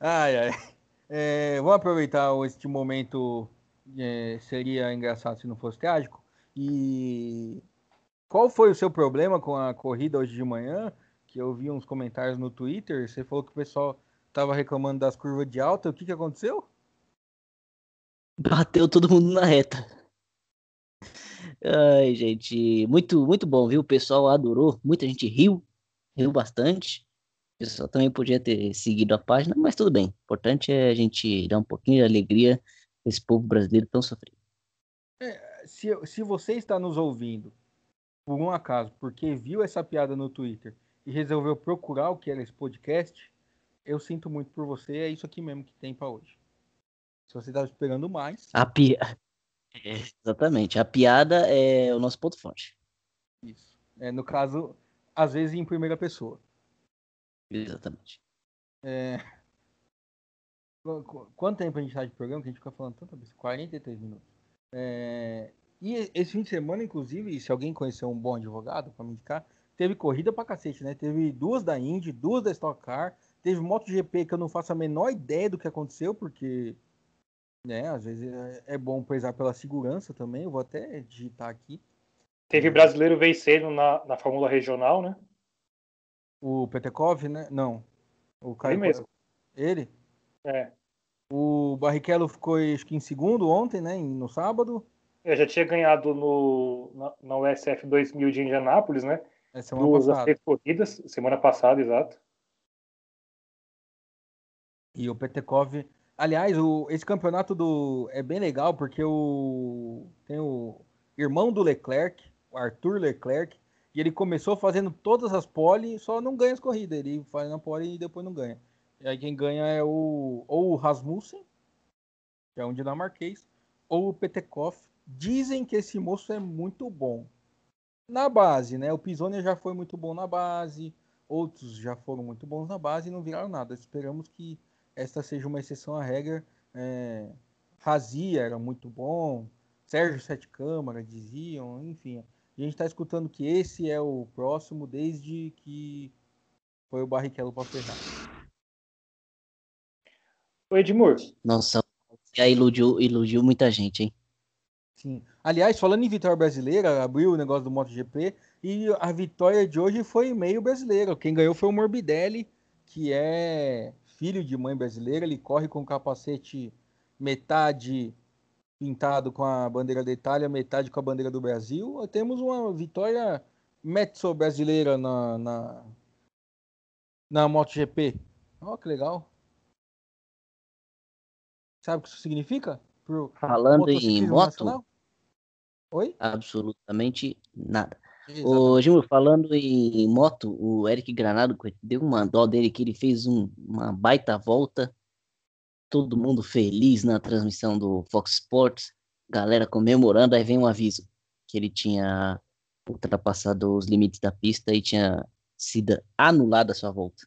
Ai, ai. É, vamos aproveitar este momento. É, seria engraçado se não fosse trágico. E qual foi o seu problema com a corrida hoje de manhã? que eu vi uns comentários no Twitter, você falou que o pessoal tava reclamando das curvas de alta. O que que aconteceu? Bateu todo mundo na reta. Ai, gente, muito muito bom, viu? O pessoal adorou, muita gente riu, riu bastante. Pessoal também podia ter seguido a página, mas tudo bem. O importante é a gente dar um pouquinho de alegria a esse povo brasileiro tão sofrido. É, se, se você está nos ouvindo, por um acaso, porque viu essa piada no Twitter e resolveu procurar o que era esse podcast, eu sinto muito por você. É isso aqui mesmo que tem para hoje. Se você estava esperando mais. A pi... É, exatamente. A piada é o nosso ponto forte. Isso. É, no caso, às vezes em primeira pessoa. Exatamente. É... Quanto tempo a gente está de programa que a gente fica falando tanta vez? 43 minutos. É... E esse fim de semana, inclusive, se alguém conhecer um bom advogado para me indicar, teve corrida pra cacete, né? Teve duas da Indy, duas da Stock Car, teve MotoGP que eu não faço a menor ideia do que aconteceu, porque, né, às vezes é, é bom prezar pela segurança também, eu vou até digitar aqui. Teve brasileiro vencendo na, na Fórmula Regional, né? O Petekov, né? Não. O Caio... Ele mesmo. Ele? É. O Barrichello ficou, acho que em segundo ontem, né? No sábado. Eu já tinha ganhado no, na, na USF 2000 de Indianápolis, né? É semana duas passada. corridas, semana passada, exato. E o Petekov. Aliás, o, esse campeonato do é bem legal porque o tem o irmão do Leclerc, o Arthur Leclerc, e ele começou fazendo todas as pole, só não ganha as corridas. Ele faz na pole e depois não ganha. E aí quem ganha é o ou o Rasmussen, que é um dinamarquês, ou o Petekov. Dizem que esse moço é muito bom na base, né? O Pisonia já foi muito bom na base, outros já foram muito bons na base e não viraram nada. Esperamos que esta seja uma exceção à regra. É, Razia era muito bom, Sérgio Sete Câmara diziam, enfim. A gente está escutando que esse é o próximo desde que foi o Barrichello para ferrar. O Edmur. Nossa, já iludiu, iludiu muita gente, hein? Sim. Aliás, falando em vitória brasileira, abriu o negócio do MotoGP e a vitória de hoje foi meio brasileira. Quem ganhou foi o Morbidelli, que é filho de mãe brasileira. Ele corre com capacete metade pintado com a bandeira da Itália, metade com a bandeira do Brasil. Temos uma vitória mezzo brasileira na, na, na MotoGP. Olha oh, que legal. Sabe o que isso significa? Pro Falando em moto? Nacional? Oi? Absolutamente nada. Ô, Gil, falando em moto, o Eric Granado deu uma dó dele que ele fez um, uma baita volta. Todo mundo feliz na transmissão do Fox Sports, galera comemorando. Aí vem um aviso que ele tinha ultrapassado os limites da pista e tinha sido anulada a sua volta.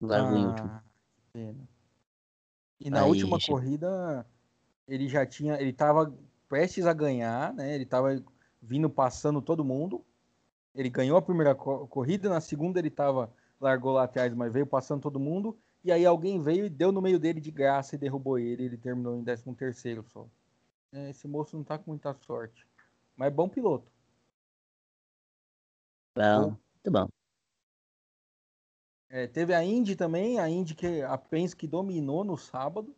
Largou ah, em último. Pena. E na Aí, última corrida, ele já tinha. Ele tava prestes a ganhar, né? Ele tava vindo passando todo mundo. Ele ganhou a primeira co corrida, na segunda ele tava. Largou lá atrás, mas veio passando todo mundo. E aí alguém veio e deu no meio dele de graça e derrubou ele. Ele terminou em 13 terceiro só. É, esse moço não tá com muita sorte. Mas é bom piloto. Bom, muito bom. É, teve a Indy também, a Indy que a Penske dominou no sábado.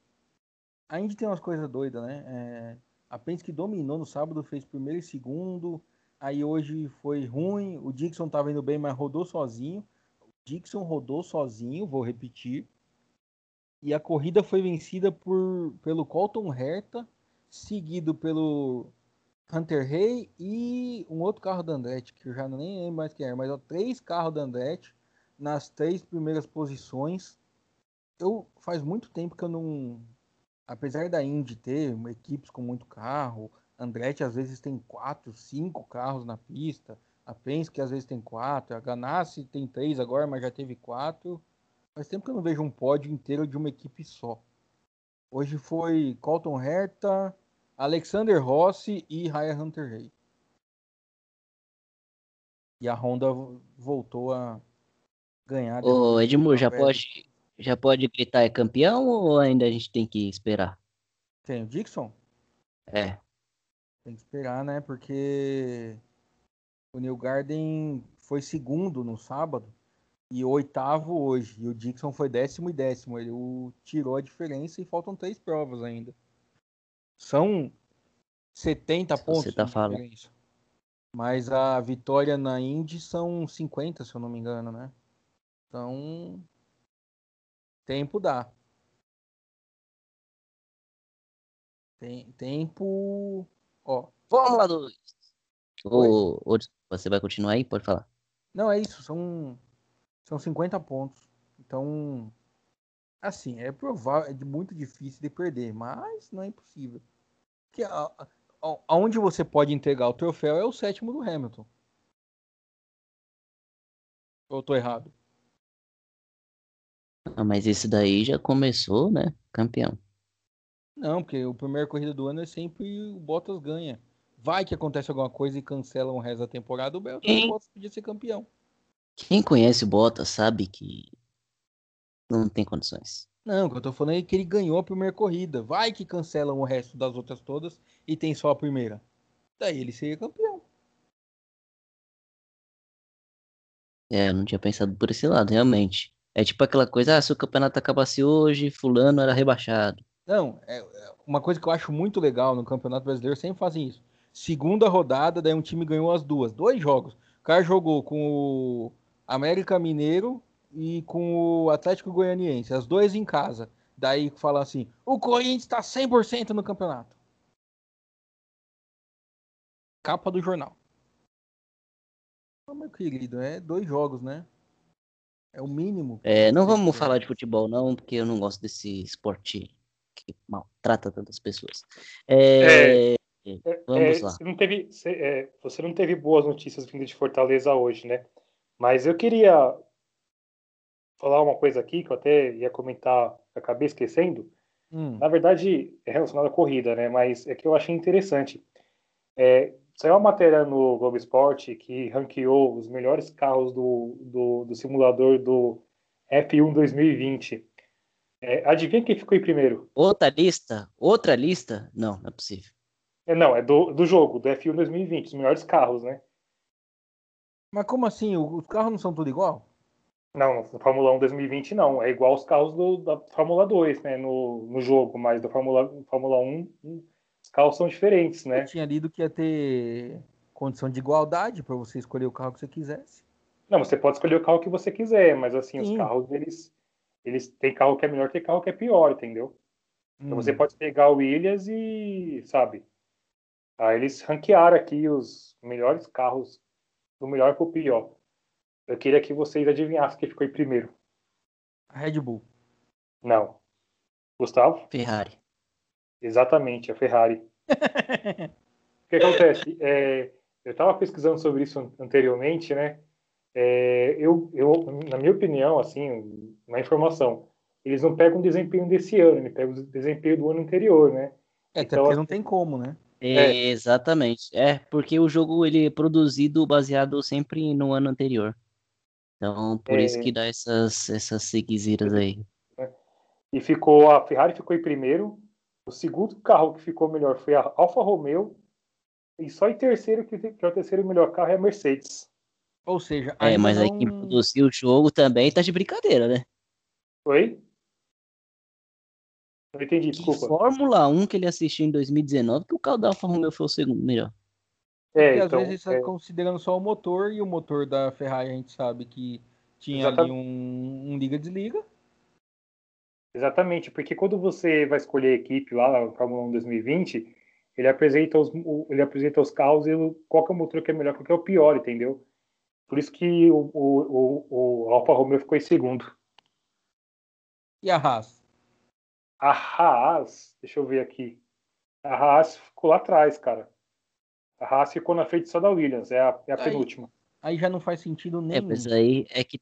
A Indy tem umas coisas doidas, né? É, a Penske dominou no sábado, fez primeiro e segundo. Aí hoje foi ruim. O Dixon tava indo bem, mas rodou sozinho. Dixon rodou sozinho, vou repetir. E a corrida foi vencida por, pelo Colton Herta, seguido pelo Hunter Hay e um outro carro da Andretti, que eu já nem lembro mais quem era, mas ó, três carros da Andretti nas três primeiras posições. Eu faz muito tempo que eu não, apesar da Indy ter equipes com muito carro, Andretti às vezes tem quatro, cinco carros na pista, a Penske às vezes tem quatro, a Ganassi tem três agora, mas já teve quatro. Faz tempo que eu não vejo um pódio inteiro de uma equipe só. Hoje foi Colton Herta, Alexander Rossi e Ryan Hunter Hay. E a Honda voltou a ganhar. Ô, Edmur, já pode, já pode gritar é campeão ou ainda a gente tem que esperar? Tem o Dixon? É. Tem que esperar, né? Porque o New Garden foi segundo no sábado e oitavo hoje. E o Dixon foi décimo e décimo. Ele o, tirou a diferença e faltam três provas ainda. São 70 se pontos. Você tá falando. Mas a vitória na Indy são 50, se eu não me engano, né? Então, tempo dá. Tem, tempo. Ó. Fórmula 2. Ou, ou você vai continuar aí? Pode falar. Não, é isso. São, são 50 pontos. Então, assim, é provável, é muito difícil de perder, mas não é impossível. Que, a, a, aonde você pode entregar o troféu é o sétimo do Hamilton. Ou eu tô errado? Ah, mas esse daí já começou, né? Campeão. Não, porque o primeiro corrida do ano é sempre o Bottas ganha. Vai que acontece alguma coisa e cancelam o resto da temporada, o Bottas podia ser campeão. Quem conhece o Bottas sabe que não tem condições. Não, o que eu tô falando é que ele ganhou a primeira corrida. Vai que cancelam o resto das outras todas e tem só a primeira. Daí ele seria campeão. É, eu não tinha pensado por esse lado, realmente. É tipo aquela coisa, ah, se o campeonato acabasse hoje, fulano era rebaixado. Não, é, é uma coisa que eu acho muito legal no Campeonato Brasileiro, sempre fazem isso. Segunda rodada, daí um time ganhou as duas, dois jogos. O cara jogou com o América Mineiro e com o Atlético Goianiense, as duas em casa. Daí fala assim: o Corinthians está 100% no campeonato. Capa do jornal. Oh, meu querido, é dois jogos, né? É o mínimo. É, não vamos falar de futebol, não, porque eu não gosto desse esporte que maltrata tantas pessoas. É, é, vamos é, lá. Você não, teve, você, é, você não teve boas notícias vindo de Fortaleza hoje, né? Mas eu queria falar uma coisa aqui que eu até ia comentar, acabei esquecendo. Hum. Na verdade, é relacionado à corrida, né? Mas é que eu achei interessante. É, Saiu uma matéria no Globo Esporte que ranqueou os melhores carros do, do, do simulador do F1 2020. É, adivinha quem ficou em primeiro? Outra lista? Outra lista? Não, não é possível. É, não, é do, do jogo, do F1 2020, os melhores carros, né? Mas como assim? Os carros não são tudo igual? Não, no Fórmula 1 2020 não. É igual os carros do, da Fórmula 2, né? No, no jogo, mas da Fórmula, Fórmula 1 carros são diferentes, né? Eu tinha lido que ia ter condição de igualdade para você escolher o carro que você quisesse. Não, você pode escolher o carro que você quiser, mas assim, Sim. os carros, eles, eles tem carro que é melhor, tem carro que é pior, entendeu? Então Hum. você pode pegar o Williams e, sabe? Aí eles ranquearam aqui os melhores carros, do melhor pro pior. Eu queria que vocês adivinhassem quem ficou em primeiro. Red Bull. Não. Gustavo? Ferrari. Exatamente, a Ferrari. O que acontece? É, eu estava pesquisando sobre isso an- anteriormente, né? É, eu, eu, na minha opinião, assim, uma informação, eles não pegam o desempenho desse ano, eles pegam o desempenho do ano anterior, né? É, até Então, porque não tem como, né? É. Exatamente. É, porque o jogo ele é produzido baseado sempre no ano anterior. Então, por É. isso que dá essas, essas seguizeiras aí. E ficou a Ferrari ficou em primeiro. O segundo carro que ficou melhor foi a Alfa Romeo. E só em terceiro, que, que é o terceiro melhor carro, é a Mercedes. Ou seja, É, mas aí não... quem produziu o jogo também tá de brincadeira, né? Oi? Não entendi, desculpa. Fórmula 1 que ele assistiu em 2019 que o carro da Alfa Romeo foi o segundo melhor. É, Porque então, às vezes está é, considerando só o motor e o motor da Ferrari a gente sabe que tinha ali Exatamente. um, um liga-desliga. Exatamente, porque quando você vai escolher a equipe lá na Fórmula 1 2020, ele apresenta os, ele apresenta os carros e qual que é o motor que é melhor, qual que é o pior, entendeu? Por isso que o, o, o, o Alfa Romeo ficou em segundo. E a Haas? A Haas, deixa eu ver aqui. A Haas ficou lá atrás, cara. A Haas ficou na frente só da Williams, é a, é a Aí. penúltima. Aí já não faz sentido É, nenhum. mas aí é que,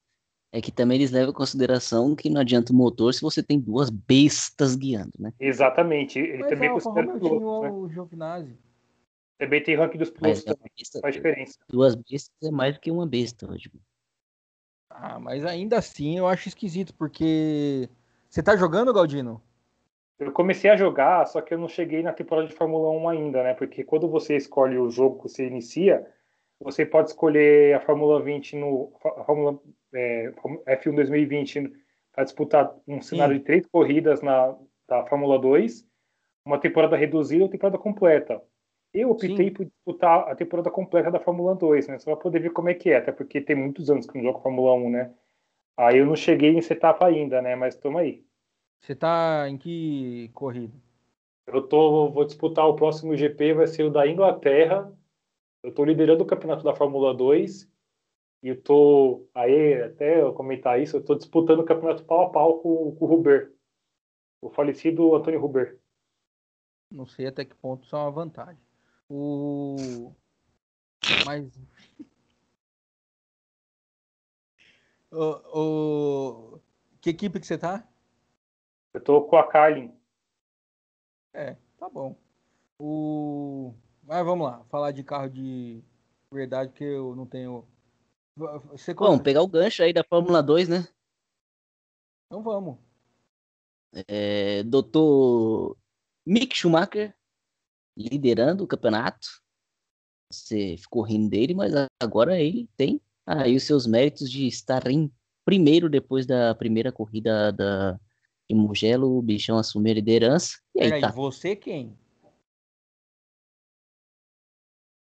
é que também eles levam em consideração que não adianta o motor se você tem duas bestas guiando, né? Exatamente, ele Mas também Alfa considera Romeo pilotos, né? o Giovinazzi. Também tem ranking dos pilotos, Mas é também, besta- faz diferença. duas bestas é mais do que uma besta, tipo. Ah, mas ainda assim eu acho esquisito, porque. Você tá jogando, Galdino? Eu comecei a jogar, só que eu não cheguei na temporada de Fórmula 1 ainda, né? Porque quando você escolhe o jogo que você inicia, você pode escolher a Fórmula 20 no a Fórmula é, F1 2020 para disputar um cenário de três corridas na da Fórmula 2, uma temporada reduzida ou temporada completa. Eu optei Sim. por disputar a temporada completa da Fórmula 2, né? Só para poder ver como é que é, até porque tem muitos anos que eu não jogo Fórmula 1, né? Aí eu não cheguei nessa etapa ainda, né? Mas toma aí. Você tá em que corrida? Eu tô, vou disputar o próximo GP, vai ser o da Inglaterra. Eu tô liderando o campeonato da Fórmula 2. E eu tô, aí, até eu comentar isso, eu tô disputando o campeonato pau a pau com, com o Ruber. O falecido Antônio Ruber. Não sei até que ponto isso é uma vantagem. O. Mas. O, o... Que equipe que você tá? Eu tô com a Carlin. É, tá bom. O... Mas vamos lá, falar de carro de verdade, que eu não tenho. Você Vamos pegar o gancho aí da Fórmula 2, né? Então vamos. É, doutor Mick Schumacher liderando o campeonato. Você ficou rindo dele, mas agora ele tem aí os seus méritos de estar em primeiro depois da primeira corrida da de Mugello, o bichão assumiu a liderança. E aí Peraí, tá. você quem?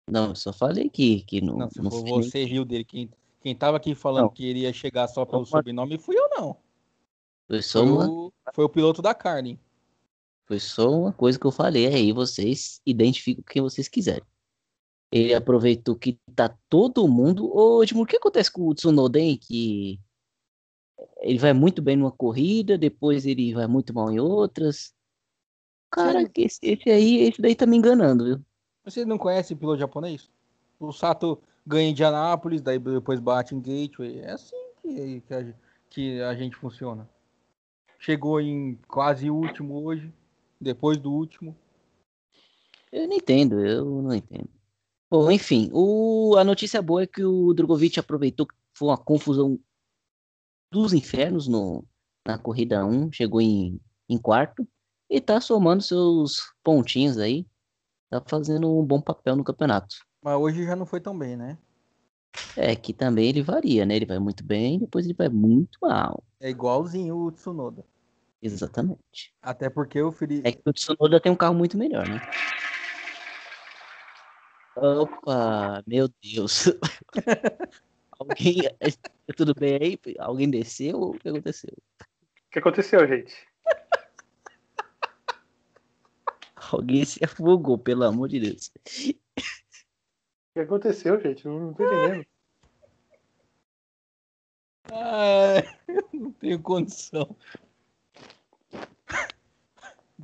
Não, eu só falei que, que não, Não, se não for você riu dele. Quem, quem tava aqui falando Não. que iria chegar só pelo Uma- sobrenome fui eu, não. foi só Foi uma o, foi o piloto da carne. Foi só uma coisa que eu falei, aí vocês identificam quem vocês quiserem. Ele aproveitou que tá todo mundo. Ô, Edmundo, o que acontece com o Tsunoda, hein? Que ele vai muito bem numa corrida, depois ele vai muito mal em outras. Cara, Sim. esse, esse aí, esse daí tá me enganando, viu? Você não conhece piloto japonês? O Sato ganha em Indianápolis, daí depois bate em Gateway. É assim que, que, a, que a gente funciona. Chegou em quase último hoje, depois do último. Eu não entendo, eu não entendo. Bom, enfim, o, a notícia boa é que o Drogovic aproveitou que foi uma confusão dos infernos no, na corrida 1, chegou em, em quarto e tá somando seus pontinhos aí, tá fazendo um bom papel no campeonato. Mas hoje já não foi tão bem, né? É que também ele varia, né? Ele vai muito bem, depois ele vai muito mal. É igualzinho o Tsunoda. Exatamente. Até porque o Felipe. É que o Tsunoda tem um carro muito melhor, né? Opa, meu Deus. Alguém. Tudo bem aí? Alguém desceu? O que aconteceu? O que aconteceu, gente? Alguém se afogou, pelo amor de Deus. O que aconteceu, gente? Eu não tô entendendo. Ah, eu não tenho condição.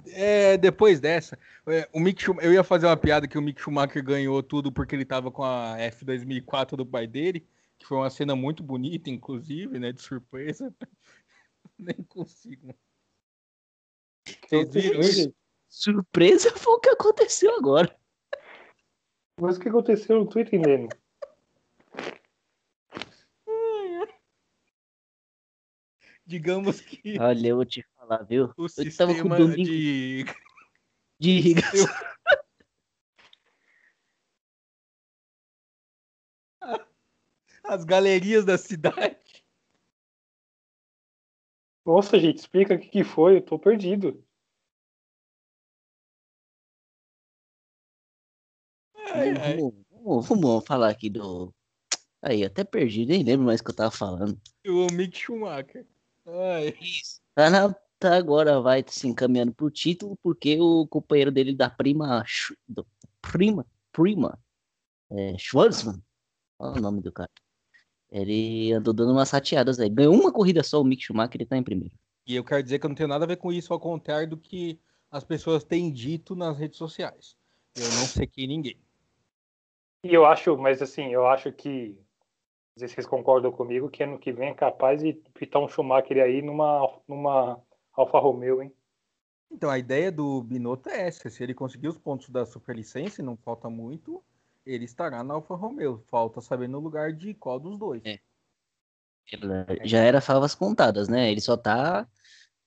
É, depois dessa, é, o Mick Schumacher, eu ia fazer uma piada que o Mick Schumacher ganhou tudo porque ele tava com a F2004 do pai dele, que foi uma cena muito bonita, inclusive, né, de surpresa. Nem consigo. Vocês viram isso? Surpresa foi o que aconteceu agora. Mas o que aconteceu? Eu não tô entendendo. Digamos que Olha, eu vou te falar, viu? o Eu tava com sistema domingo de de irrigação. as galerias da cidade. Nossa, gente, explica o que, que foi. Eu tô perdido. Ai, ai. Vamos, vamos- vamos falar aqui do. Aí, até perdi, nem lembro mais o que eu tava falando. O Mick Schumacher. Ai. Isso. Tá, na- tá agora vai se encaminhando pro título, porque o companheiro dele da prima. Do- prima? Prima? É, Schwarzman. Olha o nome do cara. Ele andou dando umas rateadas aí. Ganhou uma corrida só, o Mick Schumacher, ele tá em primeiro. E eu quero dizer que eu não tenho nada a ver com isso, ao contrário do que as pessoas têm dito nas redes sociais. Eu não sequei ninguém. E eu acho, mas assim, eu acho que. Não sei se vocês concordam comigo, que ano que vem é capaz de pitar um Schumacher aí numa, numa Alfa Romeo, hein? Então, a ideia do Binotto é essa. Se ele conseguir os pontos da superlicença, e não falta muito, ele estará na Alfa Romeo. Falta saber no lugar de qual dos dois. É. Ele já era favas contadas, né? Ele só tá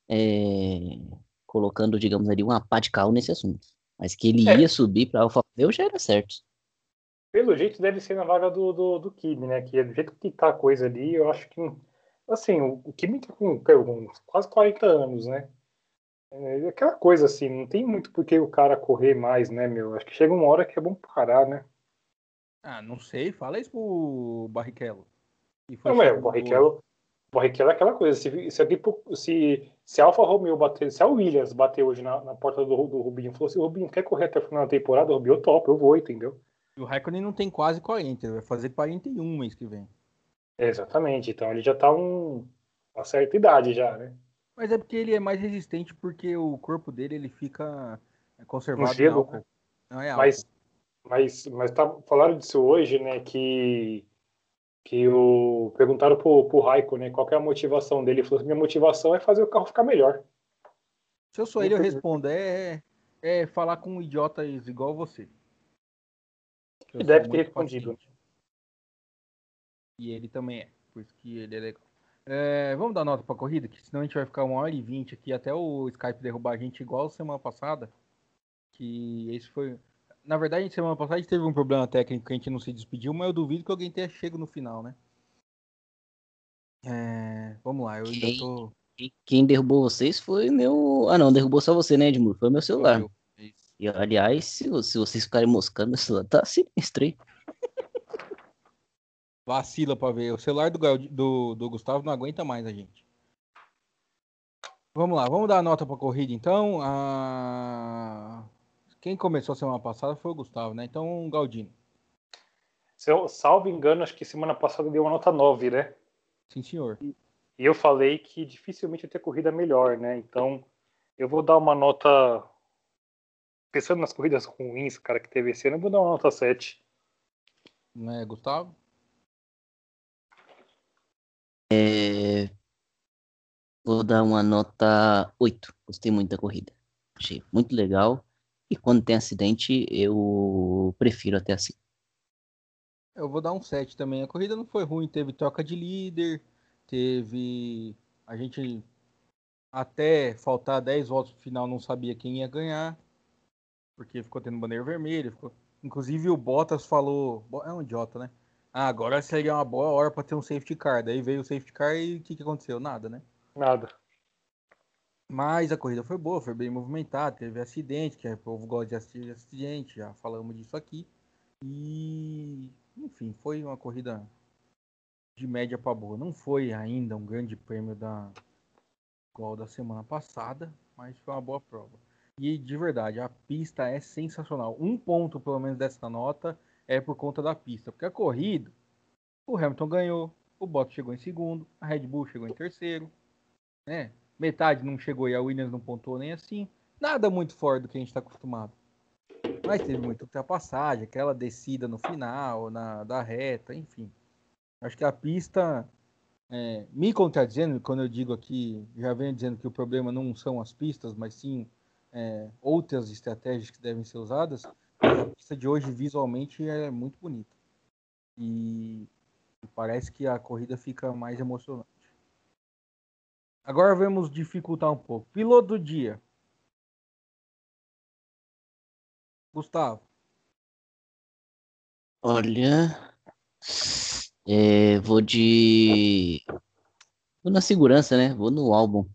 é, colocando, digamos ali, uma pá de cal nesse assunto. Mas que ele É. ia subir pra Alfa Romeo já era certo. Pelo jeito deve ser na vaga do, do, do Kimi, né? Que do jeito que tá a coisa ali, eu acho que. Assim, o, o Kimi tá com, com quase 40 anos, né? É aquela coisa assim, não tem muito por que o cara correr mais, né, meu? Acho que chega uma hora que é bom parar, né? Ah, não sei. Fala isso pro Barrichello. Não, é, o Barrichello, o Barrichello é aquela coisa, se, se, alguém, se, se a Alfa Romeo bater, se a Williams bater hoje na, na porta do, do Rubinho e falou assim, Rubinho, quer correr até o final da temporada? O Rubinho, eu topo, eu vou, entendeu? E o Raikkonen não tem quase 40, ele vai fazer 41 mês que vem. É, exatamente, então ele já tá um, uma certa idade já, né? Mas é porque ele é mais resistente porque o corpo dele ele fica conservado No gelo, né? Não é. Mas, mas, mas tá, falaram disso hoje, né, que, que o, perguntaram pro, pro Raiko, né, qual é a motivação dele, ele falou minha motivação é fazer o carro ficar melhor. Se eu sou ele, eu respondo. É, é falar com idiotas igual você. Sou deve ter respondido. paciente. E ele também é. Por isso que ele é legal. É, vamos dar nota pra corrida, que senão a gente vai ficar uma hora e vinte aqui até o Skype derrubar a gente igual semana passada. Que esse foi. Na verdade, semana passada a gente teve um problema técnico que a gente não se despediu, mas eu duvido que alguém tenha chego no final, né? É, vamos lá, eu ainda Quem? tô. Quem derrubou vocês foi meu. Ah, não, derrubou só você, né, Edmur? Foi meu celular. eu. É. E, aliás, se, se vocês ficarem moscando, meu celular tá sinistro, hein? Vacila pra ver. O celular do, do, do Gustavo não aguenta mais a gente. Vamos lá, vamos dar a nota pra corrida então. Ah, Quem começou semana passada foi o Gustavo, né? Então, Galdino. Se eu, salvo engano, acho que semana passada deu uma nota 9, né? Sim, senhor. E eu falei que dificilmente ia ter corrida melhor, né? Então, eu vou dar uma nota. Pensando nas corridas ruins, cara, que teve esse ano, eu vou dar uma nota 7. Né, Gustavo? É, Vou dar uma nota 8. Gostei muito da corrida. Achei muito legal. E quando tem acidente, eu prefiro até assim. Eu vou dar um 7 também. A corrida não foi ruim, teve troca de líder, teve. A gente até faltar 10 voltas pro final não sabia quem ia ganhar, porque ficou tendo bandeira vermelha. Ficou... Inclusive o Bottas falou. É um idiota, né? Ah, agora seria uma boa hora para ter um safety car. Daí veio o safety car e o que, que aconteceu? Nada, né? Nada. Mas a corrida foi boa, foi bem movimentada, teve acidente, que o povo gosta de assistir acidente, já falamos disso aqui. E, enfim, foi uma corrida de média para boa. Não foi ainda um grande prêmio da igual da semana passada, mas foi uma boa prova. E de verdade, a pista é sensacional. Um ponto, pelo menos, dessa nota é por conta da pista. Porque a corrida, o Hamilton ganhou, o Bottas chegou em segundo, a Red Bull chegou em terceiro, né? Metade não chegou e a Williams não pontuou nem assim. Nada muito fora do que a gente está acostumado. Mas teve muita ultrapassagem, aquela descida no final, na, da reta, enfim. Acho que a pista, é, me contradizendo, quando eu digo aqui, já venho dizendo que o problema não são as pistas, mas sim é, outras estratégias que devem ser usadas, a pista de hoje visualmente é muito bonita. E, parece que a corrida fica mais emocionante. Agora vamos dificultar um pouco. Piloto do dia. Gustavo. Olha, é, vou de. Vou na segurança, né? Vou no álbum.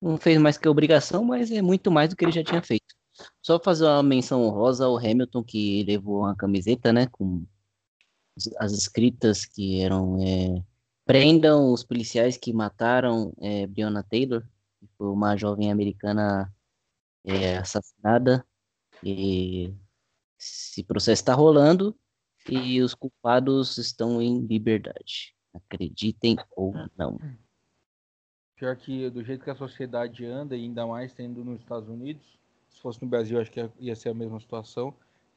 Não fez mais que obrigação, mas é muito mais do que ele já tinha feito. Só fazer uma menção honrosa ao Hamilton, que levou uma camiseta, né? Com as escritas que eram. É, prendam os policiais que mataram é, Breonna Taylor, que foi uma jovem americana é, assassinada. E esse processo está rolando e os culpados estão em liberdade. Acreditem ou não. Pior que do jeito que a sociedade anda, ainda mais tendo nos Estados Unidos, se fosse no Brasil, acho que ia ser a mesma situação.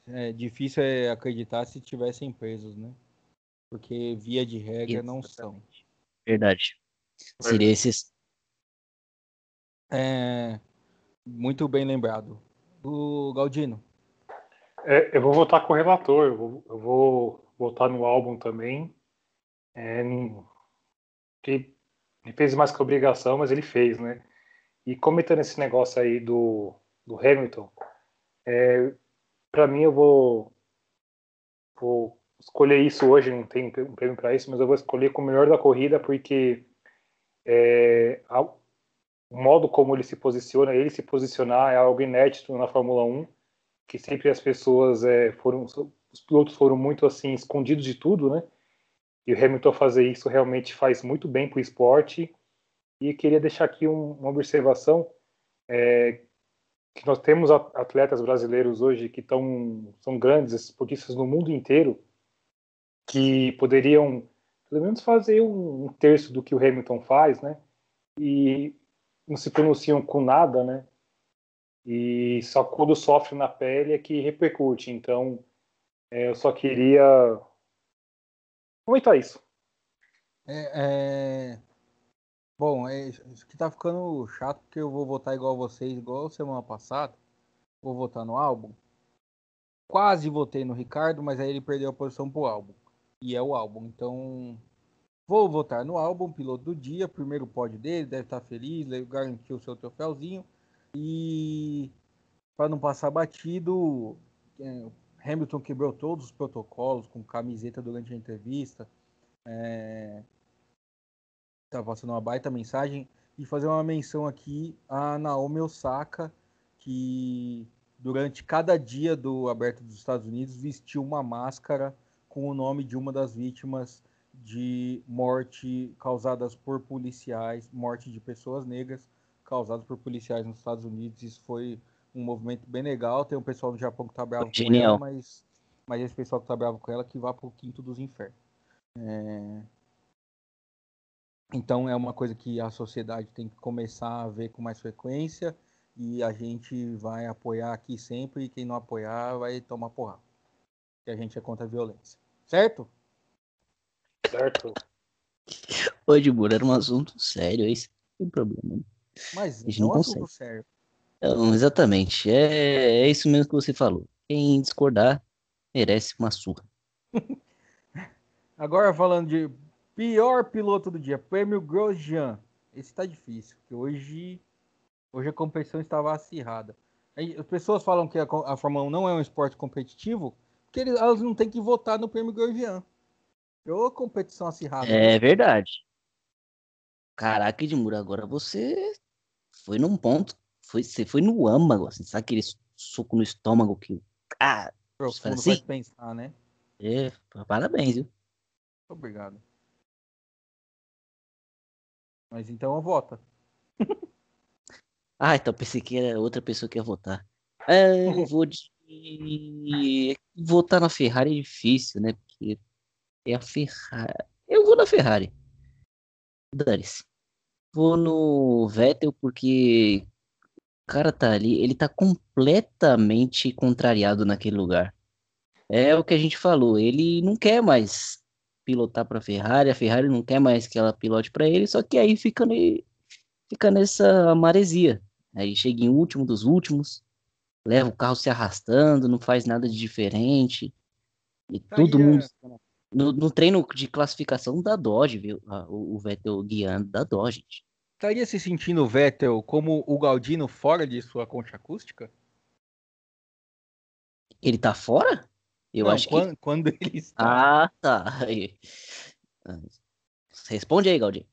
É difícil é acreditar se tivessem presos, né? Porque via de regra não são. Verdade. Seria esses. É, muito bem lembrado. O Galdino. É, eu vou votar com o relator, eu vou, eu vou votar no álbum também. É, que ele fez mais que obrigação, mas ele fez, né? E comentando esse negócio aí do, do Hamilton, é, para mim eu vou, vou escolher isso hoje, não tem um prêmio para isso, mas eu vou escolher como melhor da corrida porque é, a, o modo como ele se posiciona, ele se posicionar é algo inédito na Fórmula 1 que sempre as pessoas é, foram, os pilotos foram muito assim escondidos de tudo, né? E o Hamilton fazer isso realmente faz muito bem para o esporte. E queria deixar aqui um, uma observação é, que nós temos atletas brasileiros hoje que tão, são grandes esportistas no mundo inteiro que poderiam pelo menos fazer um, um terço do que o Hamilton faz, né? E não se pronunciam com nada, né? e só quando sofre na pele é que repercute. Então, é, eu só queria comentar isso. É, é... Bom, é, isso que tá ficando chato porque eu vou votar igual vocês, igual semana passada. Vou votar no álbum. Quase votei no Ricardo, mas aí ele perdeu a posição pro álbum. E é o álbum. Então, vou votar no álbum, piloto do dia, primeiro pódio dele, deve estar tá feliz, garantiu o seu troféuzinho. E para não passar batido, é, Hamilton quebrou todos os protocolos com camiseta durante a entrevista. É, tá passando uma baita mensagem e fazer uma menção aqui a Naomi Osaka, que durante cada dia do Aberto dos Estados Unidos vestiu uma máscara com o nome de uma das vítimas de morte causadas por policiais, morte de pessoas negras causados por policiais nos Estados Unidos. Isso foi um movimento bem legal. Tem um pessoal do Japão que tá bravo Genial. com ela, mas, mas esse pessoal que tá bravo com ela que vá pro quinto dos infernos. É... Então é uma coisa que a sociedade tem que começar a ver com mais frequência e a gente vai apoiar aqui sempre e quem não apoiar vai tomar porrada. Que a gente é contra a violência. Certo? Certo. Oi, Dibura, era um assunto sério, esse não tem problema. Mas a gente não, não consegue. Sério. Então, exatamente. É, é isso mesmo que você falou. Quem discordar merece uma surra. Agora falando de pior piloto do dia, prêmio Grosjean. Esse tá difícil, porque hoje, hoje a competição estava acirrada. As pessoas falam que a, a Fórmula 1 não é um esporte competitivo, porque eles, elas não têm que votar no prêmio Grosjean. Ô competição acirrada. É verdade. Caraca, Edmuro, agora você foi num ponto, foi, você foi no âmago, assim, sabe aquele soco no estômago que. Ah, Profundo assim? faz pensar, né? é, parabéns, viu? Obrigado. Mas então eu voto. Ah, então pensei que era outra pessoa que ia votar. É, eu vou de. Votar na Ferrari é difícil, né? Porque é a Ferrari. Eu vou na Ferrari. Dane-se. Vou no Vettel porque o cara tá ali, ele tá completamente contrariado naquele lugar. É o que a gente falou, ele não quer mais pilotar pra Ferrari, a Ferrari não quer mais que ela pilote pra ele, só que aí fica, ne- fica nessa maresia. Aí chega em último dos últimos, leva o carro se arrastando, não faz nada de diferente. E Tá todo aí, mundo. é. No, no treino de classificação da Dodge, viu? O, o Vettel guiando da Dodge. gente. Estaria se sentindo o Vettel como o Galdino fora de sua concha acústica? Ele tá fora? Eu Não, acho que. quando, quando ele está. Ah, tá. Ah, Responde aí, Galdi.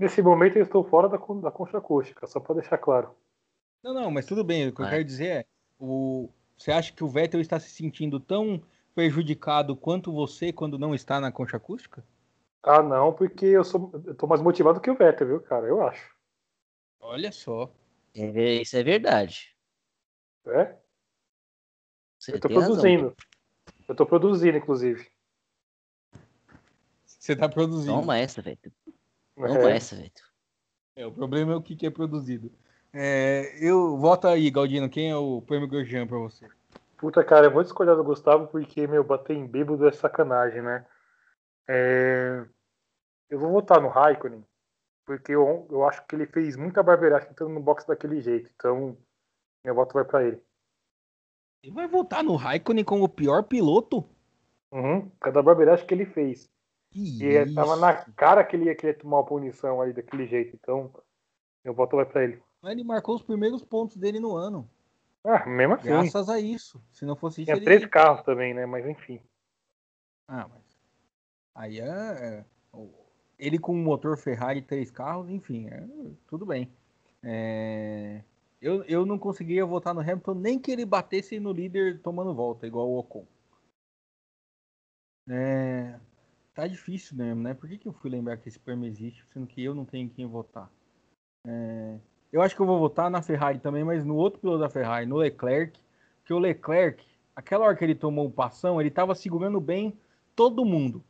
Nesse momento eu estou fora da, da concha acústica, só para deixar claro. Não, não, mas tudo bem. O que eu Vai. quero dizer é: o... você acha que o Vettel está se sentindo tão prejudicado quanto você quando não está na concha acústica? Ah, não, porque eu sou eu tô mais motivado que o Vettel, viu, cara? Eu acho. Olha só. É, isso é verdade. É? Você Eu tô tem razão. produzindo. Eu tô produzindo, inclusive. Você está produzindo. Toma essa, velho. Toma É. essa, velho. É, o problema é o que, que é produzido. É, eu voto aí, Galdino. Quem é o prêmio Grosjean para você? Puta, cara, eu vou discordar do Gustavo porque, meu, bater em bêbado é sacanagem, né? É, Eu vou votar no Raikkonen, porque eu, eu acho que ele fez muita barbeiragem entrando no box daquele jeito. Então, meu voto vai pra ele. Ele vai votar no Raikkonen como o pior piloto? Uhum, cada barbeiragem que ele fez. Que E é, isso. tava na cara que ele ia querer tomar uma punição aí daquele jeito. Então, meu voto vai pra ele. Ele marcou os primeiros pontos dele no ano. Ah, mesmo assim. Graças a isso. Se não fosse isso, Tinha ele... três carros também, né? Mas enfim. Ah, mas. Aí é. é, Ele com um motor Ferrari e três carros, enfim, é, tudo bem. É, Eu, eu não conseguia votar no Hamilton nem que ele batesse no líder tomando volta, igual o Ocon. É, Tá difícil mesmo, né? Por que, que eu fui lembrar que esse prêmio existe, sendo que eu não tenho quem votar? É, Eu acho que eu vou votar na Ferrari também, mas no outro piloto da Ferrari, no Leclerc, porque o Leclerc, aquela hora que ele tomou o passão, ele tava segurando bem todo mundo.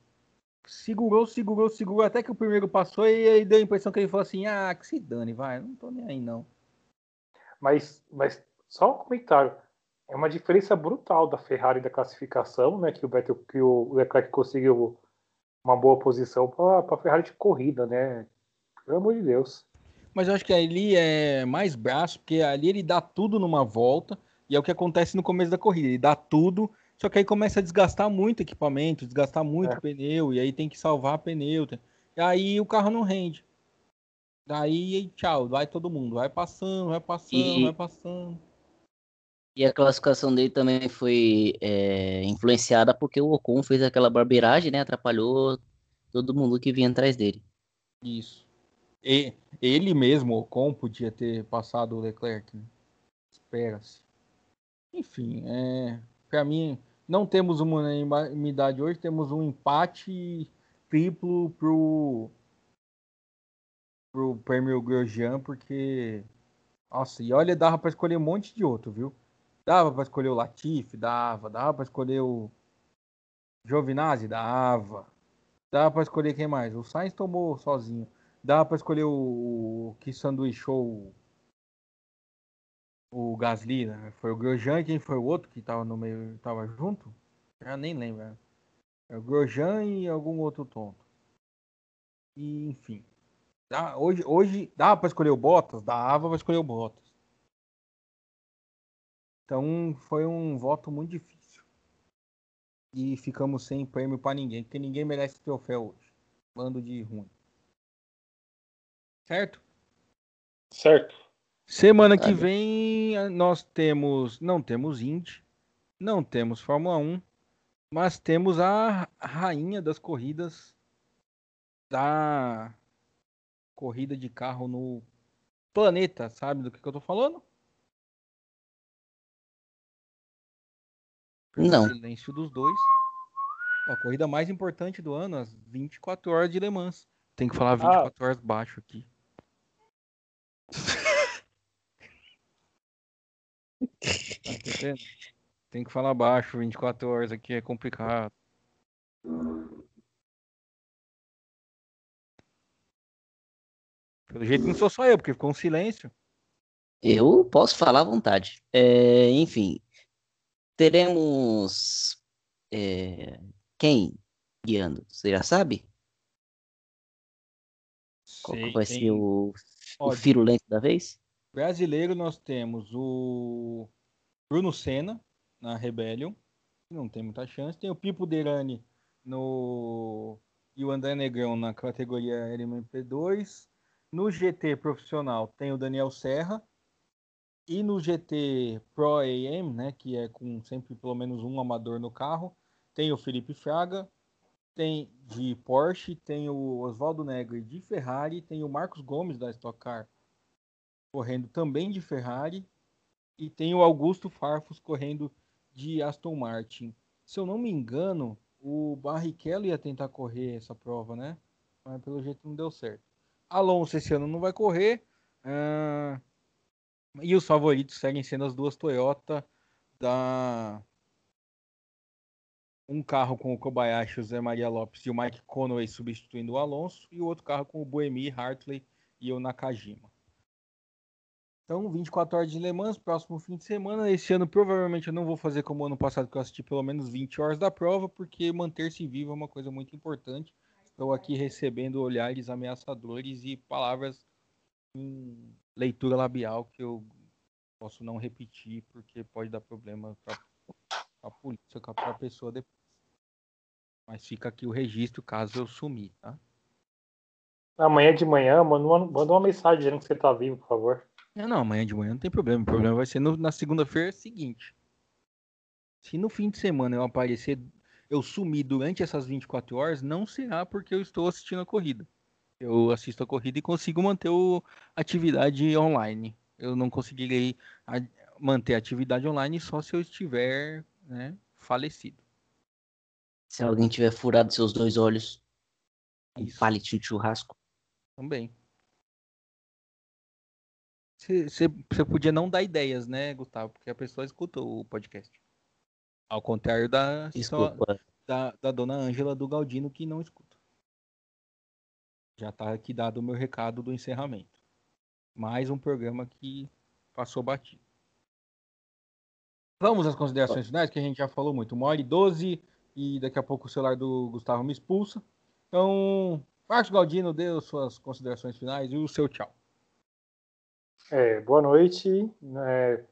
Segurou, segurou, segurou, até que o primeiro passou e aí deu a impressão que ele falou assim: ah, que se dane, vai, não tô nem aí não. Mas, mas só um comentário. É uma diferença brutal da Ferrari da classificação, né? Que o Vettel, que o Leclerc conseguiu uma boa posição para a Ferrari de corrida, né? Pelo amor de Deus. Mas eu acho que ali é mais braço, porque ali ele dá tudo numa volta, e é o que acontece no começo da corrida. Ele dá tudo, só que aí começa a desgastar muito equipamento, desgastar muito É. pneu, e aí tem que salvar pneu. E aí o carro não rende. Daí, tchau, vai todo mundo. Vai passando, vai passando, E- vai passando. E a classificação dele também foi é, influenciada porque o Ocon fez aquela barbeiragem, né? Atrapalhou todo mundo que vinha atrás dele. Isso. E, ele mesmo, o Ocon, podia ter passado o Leclerc. Né? Espera-se. Enfim, é, para mim, não temos uma unanimidade hoje, temos um empate triplo pro, pro prêmio Grosjean, porque. Nossa, e olha, dava para escolher um monte de outro, viu? Dava para escolher o Latifi, dava. Dava para escolher o Giovinazzi, dava. Dava para escolher quem mais? O Sainz tomou sozinho. Dava para escolher o, o que sanduichou o, o Gasly, né? Foi o Grosjean e quem foi o outro que tava no meio, tava junto? Já nem lembro. né? É o Grosjean e algum outro tonto. E, enfim. Dá- hoje, hoje dava para escolher o Bottas? Dava para escolher o Bottas. Então foi um voto muito difícil. E ficamos sem prêmio para ninguém, porque ninguém merece troféu hoje. Bando de ruim. Certo? Certo. Semana que vem a- nós temos, não temos Indy, não temos Fórmula 1, mas temos a rainha das corridas da corrida de carro no planeta sabe do que, que eu tô falando? Não. Silêncio dos dois. A corrida mais importante do ano, as 24 horas de Le Mans. Tem que falar 24 ah. horas baixo aqui. Tá Tem que falar baixo, 24 horas aqui é complicado. Pelo jeito não sou só eu, porque ficou um silêncio. Eu posso falar à vontade. É, enfim, teremos é, quem guiando? Você já sabe? Qual vai ser o, o firulento da vez? Brasileiro nós temos o Bruno Senna na Rebellion, não tem muita chance. Tem o Pipo Derani no e o André Negrão na categoria LMP2. No GT profissional tem o Daniel Serra. E no GT Pro AM, né, que é com sempre pelo menos um amador no carro, tem o Felipe Fraga, tem de Porsche, tem o Oswaldo Negri de Ferrari, tem o Marcos Gomes da Stock Car correndo também de Ferrari e tem o Augusto Farfus correndo de Aston Martin. Se eu não me engano, o Barrichello ia tentar correr essa prova, né? Mas pelo jeito não deu certo. Alonso esse ano não vai correr. Uh... E os favoritos seguem sendo as duas Toyota da um carro com o Kobayashi, o Zé Maria Lopes e o Mike Conway substituindo o Alonso e o outro carro com o Buemi, Hartley e o Nakajima. Então, 24 horas de Le Mans, próximo fim de semana. Esse ano provavelmente eu não vou fazer como ano passado, que eu assisti pelo menos 20 horas da prova, porque manter-se vivo é uma coisa muito importante. Estou aqui recebendo olhares ameaçadores e palavras em leitura labial que eu posso não repetir, porque pode dar problema para a polícia, para a pessoa depois. Mas fica aqui o registro caso eu sumir, tá? Amanhã de manhã, manda uma, manda uma mensagem dizendo que você está vivo, por favor. Não, não, amanhã de manhã não tem problema. O problema vai ser no, na segunda-feira seguinte. Se no fim de semana eu aparecer, eu sumir durante essas 24 horas, não será porque eu estou assistindo a corrida. Eu assisto a corrida e consigo manter a atividade online. Eu não conseguirei a, manter a atividade online só se eu estiver né, falecido. Se alguém tiver furado seus dois olhos, um palitinho de churrasco. Também. Você podia não dar ideias, né, Gustavo? Porque a pessoa escuta o podcast. Ao contrário da, da, da dona Ângela do Galdino, que não escuta. Já está aqui dado o meu recado do encerramento. Mais um programa que passou batido. Vamos às considerações finais, que a gente já falou muito. Uma hora e doze, e daqui a pouco o celular do Gustavo me expulsa. Então, Marcos Galdino, dê suas considerações finais e o seu tchau. É, boa noite. É,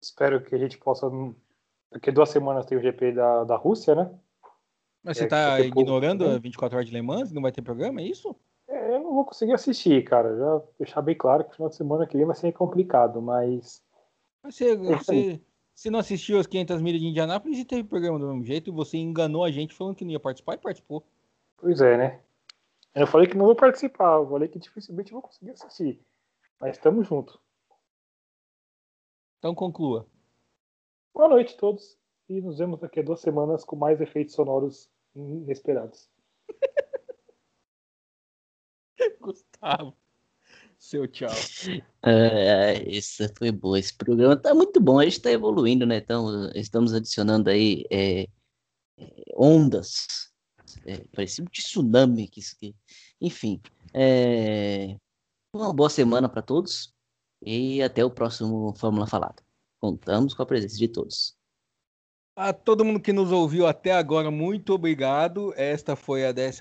espero que a gente possa. Daqui duas semanas tem o GP da, da Rússia, né? Mas você está é, ignorando a 24 horas de Le Mans? Não vai ter programa, é isso? É, eu não vou conseguir assistir, cara. Já deixar bem claro que o final de semana que vem vai ser complicado, mas. Você, é você, você não assistiu as 500 milhas de Indianápolis e teve programa do mesmo jeito? Você enganou a gente falando que não ia participar e participou. Pois é, né? Eu falei que não vou participar, eu falei que dificilmente vou conseguir assistir. Mas estamos juntos. Então conclua. Boa noite a todos. E nos vemos daqui a duas semanas com mais efeitos sonoros inesperados. Gustavo. Seu tchau. É, isso foi bom. Esse programa tá muito bom. A gente tá evoluindo, né? Então, estamos adicionando aí é, é ondas. É, parecia um tsunami. Que, que, enfim. É, uma boa semana para todos e até o próximo Fórmula Falada. Contamos com a presença de todos. A todo mundo que nos ouviu até agora, muito obrigado. Esta foi a 12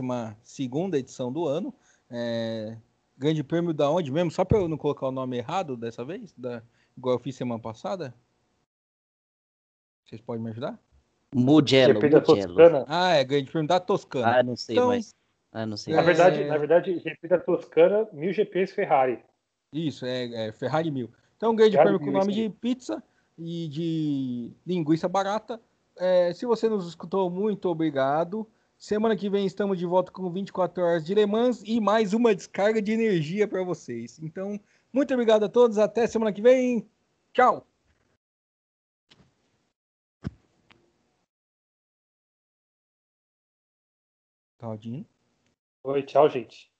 edição do ano. É... Grande prêmio da onde mesmo? Só para eu não colocar o nome errado dessa vez, da... igual eu fiz semana passada. Vocês podem me ajudar? Mugello. Mugello. Ah, é Grande Prêmio da Toscana. Ah, não sei então, mais. Ah, não sei. Na verdade, na verdade, GP da Toscana, mil GPs Ferrari. Isso, é, é Ferrari mil. Então, grande prêmio com o nome de pizza e de linguiça barata. É, se você nos escutou, muito obrigado. Semana que vem estamos de volta com 24 horas de Le Mans e mais uma descarga de energia para vocês. Então, muito obrigado a todos. Até semana que vem. Tchau. Claudinho. Oi, tchau, gente.